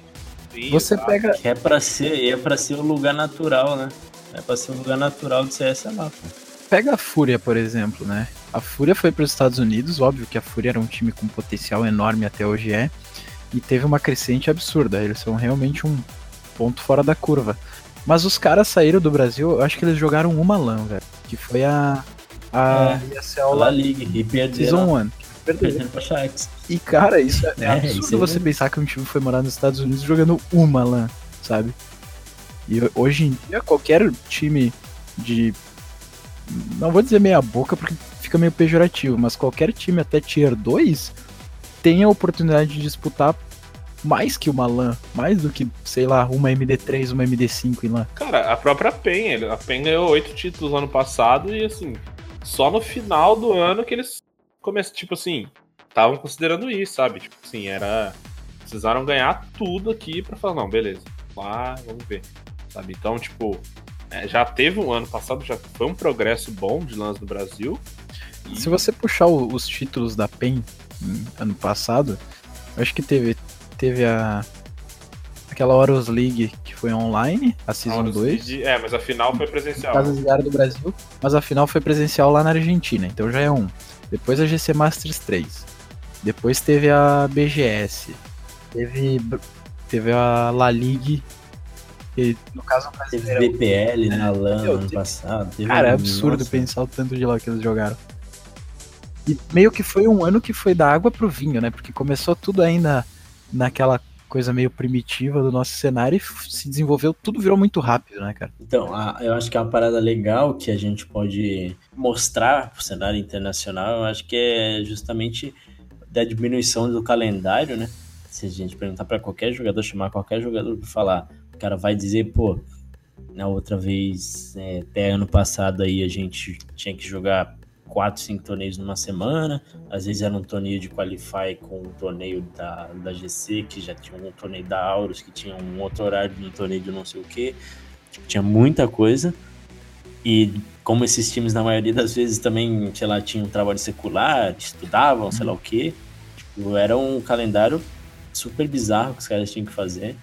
Você pega. É pra ser, é pra ser o lugar natural, né? É pra ser o lugar natural de CS lá, pô. Pega a Fúria, por exemplo, né? A Fúria foi para os Estados Unidos, óbvio que a Fúria era um time com potencial enorme até hoje é, e teve uma crescente absurda. Eles são realmente um ponto fora da curva. Mas os caras saíram do Brasil, eu acho que eles jogaram uma LAN, velho. Que foi a. A é, ESL La League, e perderam. Season 1. Perdendo pra Sharks. E, cara, isso é, é, é absurdo isso você pensar que um time foi morar nos Estados Unidos jogando uma LAN, sabe? E hoje em dia, qualquer time de. Não vou dizer meia boca porque fica meio pejorativo, mas qualquer time até Tier 2 tem a oportunidade de disputar mais que uma LAN, mais do que, sei lá, uma MD3, uma MD5 em LAN. Cara, a própria PEN, a PEN ganhou oito títulos ano passado e assim, só no final do ano que eles começam, tipo assim, estavam considerando isso, sabe? Tipo assim, era. Precisaram ganhar tudo aqui para falar, não, beleza, lá, vamos ver. Sabe? Então, tipo, é, já teve um ano passado, já foi um progresso bom de lance no Brasil. E... Se você puxar o, os títulos da PEN ano passado, acho que teve, teve a. Aquela Horus League que foi online, a Season 2. League, é, mas a final foi presencial. Casas do Brasil, mas a final foi presencial lá na Argentina, então já é um. Depois a GC Masters 3. Depois teve a BGS. Teve, teve a La League. Que, no caso, teve BPL, né? LAN no ano passado. cara, é absurdo nossa. pensar o tanto de lá que eles jogaram. E meio que foi um ano que foi da água pro vinho, né? Porque começou tudo ainda naquela coisa meio primitiva do nosso cenário e se desenvolveu, tudo virou muito rápido, né, cara? Então, a, eu acho que é uma parada legal que a gente pode mostrar pro cenário internacional, eu acho que é justamente da diminuição do calendário, né? Se a gente perguntar para qualquer jogador, chamar qualquer jogador para falar, o cara vai dizer, pô, na outra vez, é, até ano passado aí a gente tinha que jogar quatro, cinco torneios numa semana. Às vezes era um torneio de Qualify com um torneio da, da GC, que já tinha um torneio da Aurus, que tinha um outro horário de um torneio de não sei o que. Tipo, tinha muita coisa. E como esses times, na maioria das vezes, também, sei lá, tinham trabalho secular, estudavam, sei lá o que. Tipo, era um calendário super bizarro que os caras tinham que fazer.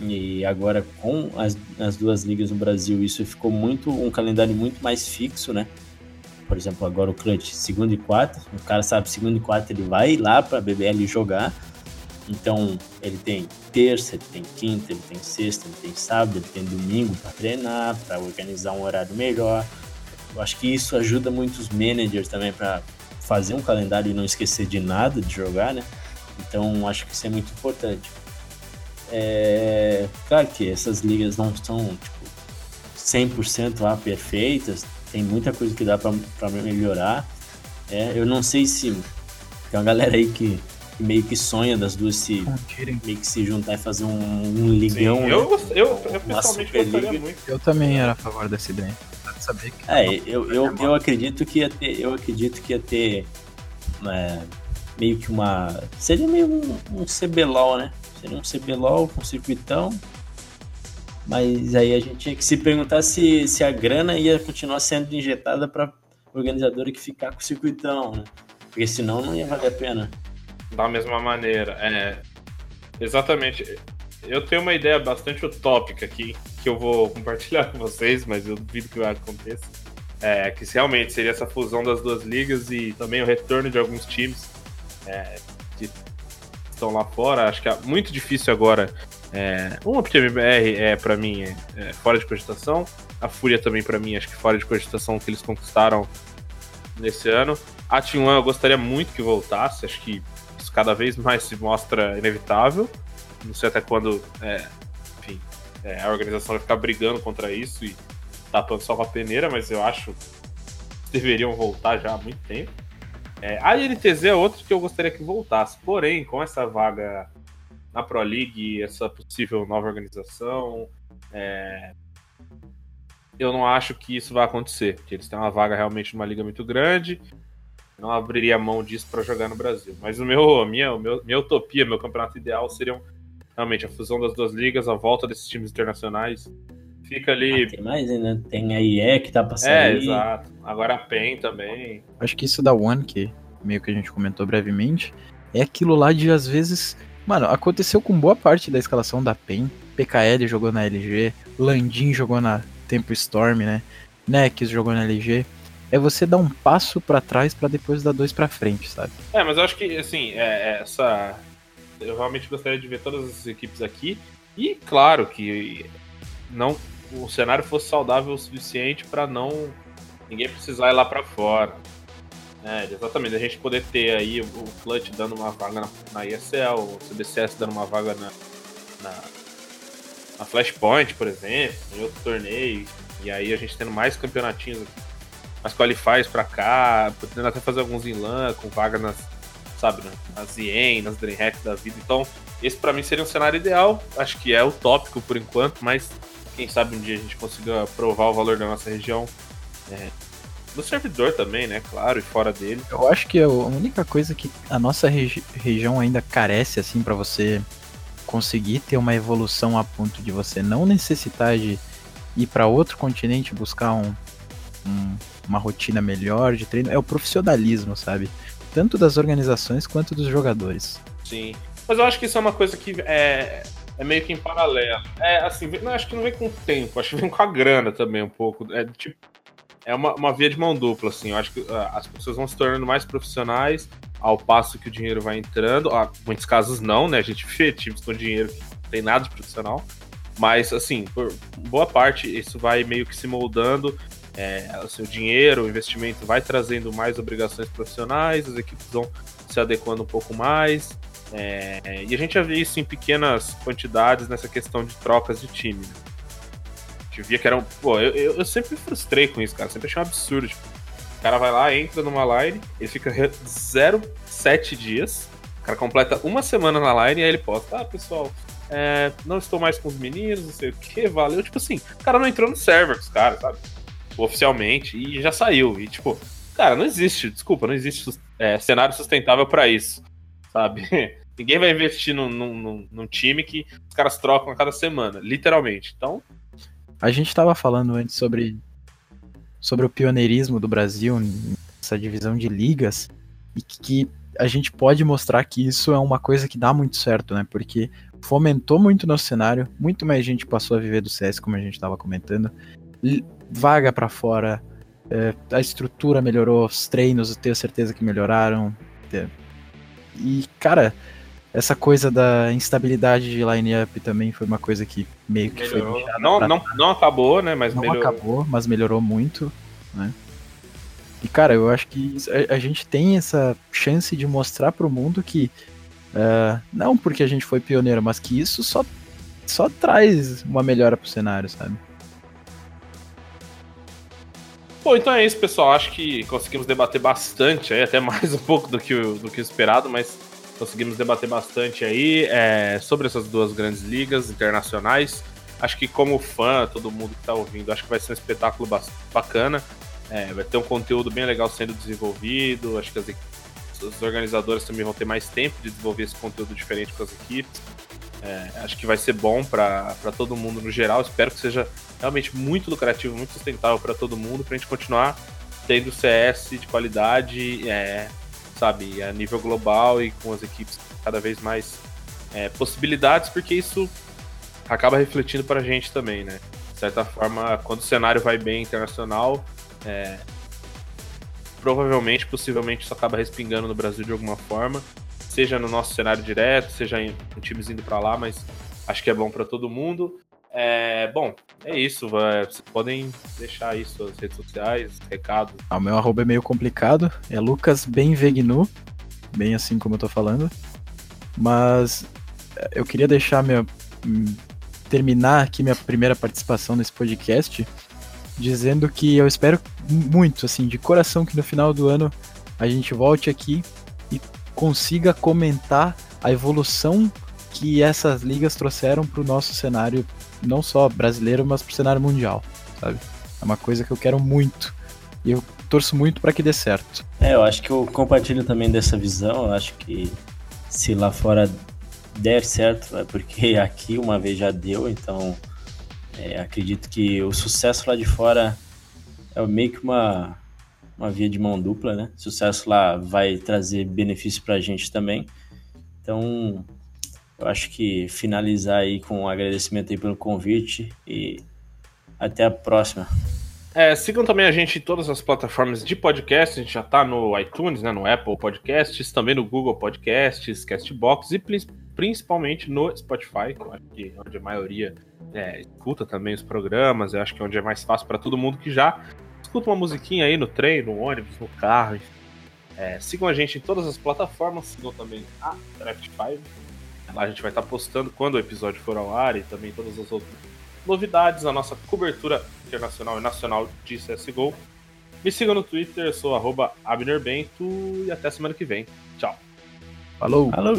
E agora, com as, as duas ligas no Brasil, isso ficou muito um calendário muito mais fixo, né? Por exemplo, agora o Clutch, segundo e quarto, o cara sabe segundo e quarto ele vai lá para a BBL jogar. Então, ele tem terça, ele tem quinta, ele tem sexta, ele tem sábado, ele tem domingo para treinar, para organizar um horário melhor. Eu acho que isso ajuda muitos managers também para fazer um calendário e não esquecer de nada de jogar, né? Então, acho que isso é muito importante. É... Claro que essas ligas não são tipo, 100% lá perfeitas, tem muita coisa que dá para melhorar. É, eu não sei se tem uma galera aí que, que meio que sonha das duas se meio que se juntar e fazer um, um ligão. Sim, eu, né? eu, eu, pessoalmente gostaria muito. Eu também era a favor dessa ideia. Saber que é, eu, eu, eu acredito que ia ter, eu acredito que ia ter é, meio que uma seria meio um, um CBLOL, né? Seria um CBLOL com circuitão mas aí a gente tinha que se perguntar se, se a grana ia continuar sendo injetada para organizadora que ficar com o circuitão, né? Porque senão não ia valer a pena. Da mesma maneira, é. Exatamente. Eu tenho uma ideia bastante utópica aqui, que eu vou compartilhar com vocês, mas eu duvido que aconteça. É, que realmente seria essa fusão das duas ligas e também o retorno de alguns times é, que estão lá fora. Acho que é muito difícil agora É, uma MBR é, para mim, é, é, fora de cogitação. A Fúria também, para mim, acho que fora de cogitação que eles conquistaram nesse ano. A Team One eu gostaria muito que voltasse, acho que isso cada vez mais se mostra inevitável. Não sei até quando, é, enfim, é, a organização vai ficar brigando contra isso e tapando só com a peneira, mas eu acho que deveriam voltar já há muito tempo. É, a INTZ é outro que eu gostaria que voltasse, porém, com essa vaga na Pro League, essa possível nova organização, é, eu não acho que isso vai acontecer, porque eles têm uma vaga realmente numa liga muito grande, não abriria mão disso para jogar no Brasil. Mas o meu, a minha, meu, minha utopia, meu campeonato ideal seriam realmente a fusão das duas ligas, a volta desses times internacionais. Fica ali. Ah, tem mais ainda, tem a IE que tá passando. É, aí. exato. Agora a PEN também. Acho que isso da One, que meio que a gente comentou brevemente, é aquilo lá de às vezes. Mano, aconteceu com boa parte da escalação da PEN. PKL jogou na LG, Landim jogou na Tempo Storm, né? Nex jogou na LG. É você dar um passo pra trás pra depois dar dois pra frente, sabe? É, mas eu acho que, assim, é, é essa. Eu realmente gostaria de ver todas as equipes aqui. E, claro, que não o cenário fosse saudável o suficiente para não ninguém precisar ir lá para fora. É, exatamente, a gente poder ter aí o Clutch dando uma vaga na, na ESL, o CBCS dando uma vaga na, na, na Flashpoint, por exemplo, em outro torneio, e aí a gente tendo mais campeonatinhos aqui, mais qualifies pra cá, podendo até fazer alguns em LAN com vaga nas, sabe, né, nas IEM, nas DreamHack da vida. Então, esse para mim seria um cenário ideal, acho que é utópico por enquanto, mas quem sabe um dia a gente consiga provar o valor da nossa região. É, no servidor também, né? Claro, e fora dele. Eu acho que a única coisa que a nossa regi região ainda carece, assim, para você conseguir ter uma evolução a ponto de você não necessitar de ir para outro continente buscar um, um, uma rotina melhor de treino, é o profissionalismo, sabe? Tanto das organizações quanto dos jogadores. Sim. Mas eu acho que isso é uma coisa que é, é meio que em paralelo. É, assim, não, acho que não vem com o tempo, acho que vem com a grana também um pouco. É tipo. É uma, uma via de mão dupla, assim. Eu acho que uh, as pessoas vão se tornando mais profissionais ao passo que o dinheiro vai entrando. Ah, muitos casos não, né? A gente vê times com dinheiro que não tem nada de profissional. Mas, assim, por boa parte, isso vai meio que se moldando. É, o seu dinheiro, o investimento vai trazendo mais obrigações profissionais, as equipes vão se adequando um pouco mais. É, e a gente já vê isso em pequenas quantidades nessa questão de trocas de time. Gente via que era um. Pô, eu, eu, sempre me frustrei com isso, cara. Sempre achei um absurdo. Tipo, o cara vai lá, entra numa line, ele fica 0,7 dias. O cara completa uma semana na line e aí ele posta: Ah, pessoal, é, não estou mais com os meninos, não sei o que, valeu. Tipo assim, o cara não entrou no server os caras, sabe? Oficialmente, e já saiu. E tipo, cara, não existe, desculpa, não existe é, cenário sustentável para isso, sabe? Ninguém vai investir num, num, num, time que os caras trocam a cada semana, literalmente. Então. A gente estava falando antes sobre, sobre o pioneirismo do Brasil nessa divisão de ligas e que a gente pode mostrar que isso é uma coisa que dá muito certo, né? Porque fomentou muito nosso cenário, muito mais gente passou a viver do CS, como a gente estava comentando. Vaga para fora, é, a estrutura melhorou, os treinos eu tenho certeza que melhoraram. E, cara, essa coisa da instabilidade de line-up também foi uma coisa que meio que melhorou. foi. Não, não, não acabou, né? Mas não melhorou. acabou, mas melhorou muito, né? E, cara, eu acho que a, a gente tem essa chance de mostrar pro mundo que. Uh, não porque a gente foi pioneiro, mas que isso só, só traz uma melhora pro cenário, sabe? Bom, então é isso, pessoal. Acho que conseguimos debater bastante aí, até mais um pouco do que, do que esperado, mas conseguimos debater bastante aí é, sobre essas duas grandes ligas internacionais. Acho que como fã, todo mundo que está ouvindo, acho que vai ser um espetáculo bacana. É, vai ter um conteúdo bem legal sendo desenvolvido. Acho que as, os organizadores também vão ter mais tempo de desenvolver esse conteúdo diferente com as equipes. É, acho que vai ser bom para todo mundo no geral. Espero que seja realmente muito lucrativo, muito sustentável para todo mundo, para a gente continuar tendo CS de qualidade, é, sabe, a nível global e com as equipes cada vez mais é, possibilidades, porque isso acaba refletindo para a gente também, né? De certa forma, quando o cenário vai bem internacional, é, provavelmente, possivelmente, isso acaba respingando no Brasil de alguma forma, seja no nosso cenário direto, seja em, em times indo para lá, mas Acho que é bom para todo mundo. É, bom, é isso. vai- Vocês podem deixar aí suas redes sociais, recados. Ah, o meu arroba é meio complicado, é Lucas Benvegnu, bem assim como eu tô falando. Mas eh, eu queria deixar minha. hum, terminar aqui minha primeira participação nesse podcast dizendo que eu espero muito, assim, de coração, que no final do ano a gente volte aqui e consiga comentar a evolução que essas ligas trouxeram pro nosso cenário, não só brasileiro, mas pro cenário mundial, sabe? É uma coisa que eu quero muito. E eu torço muito para que dê certo. É, eu acho que eu compartilho também dessa visão. Eu acho que se lá fora der certo, é porque aqui uma vez já deu, então é, acredito que o sucesso lá de fora é meio que uma, uma via de mão dupla, né? Sucesso lá vai trazer benefício pra gente também. Então, eu acho que finalizar aí com um agradecimento aí pelo convite e até a próxima. É, sigam também a gente em todas as plataformas de podcast. A gente já tá no iTunes, né, no Apple Podcasts, também no Google Podcasts, Castbox e prin- principalmente no Spotify, que é onde a maioria é, escuta também os programas. Eu acho que é onde é mais fácil para todo mundo que já escuta uma musiquinha aí no trem, no ônibus, no carro. É, sigam a gente em todas as plataformas, sigam também a Draft 5. Lá a gente vai estar postando quando o episódio for ao ar e também todas as outras novidades, a nossa cobertura internacional e nacional de CSGO. Me siga no Twitter, eu sou arroba Abner Bento e até semana que vem. Tchau. Falou! Alô!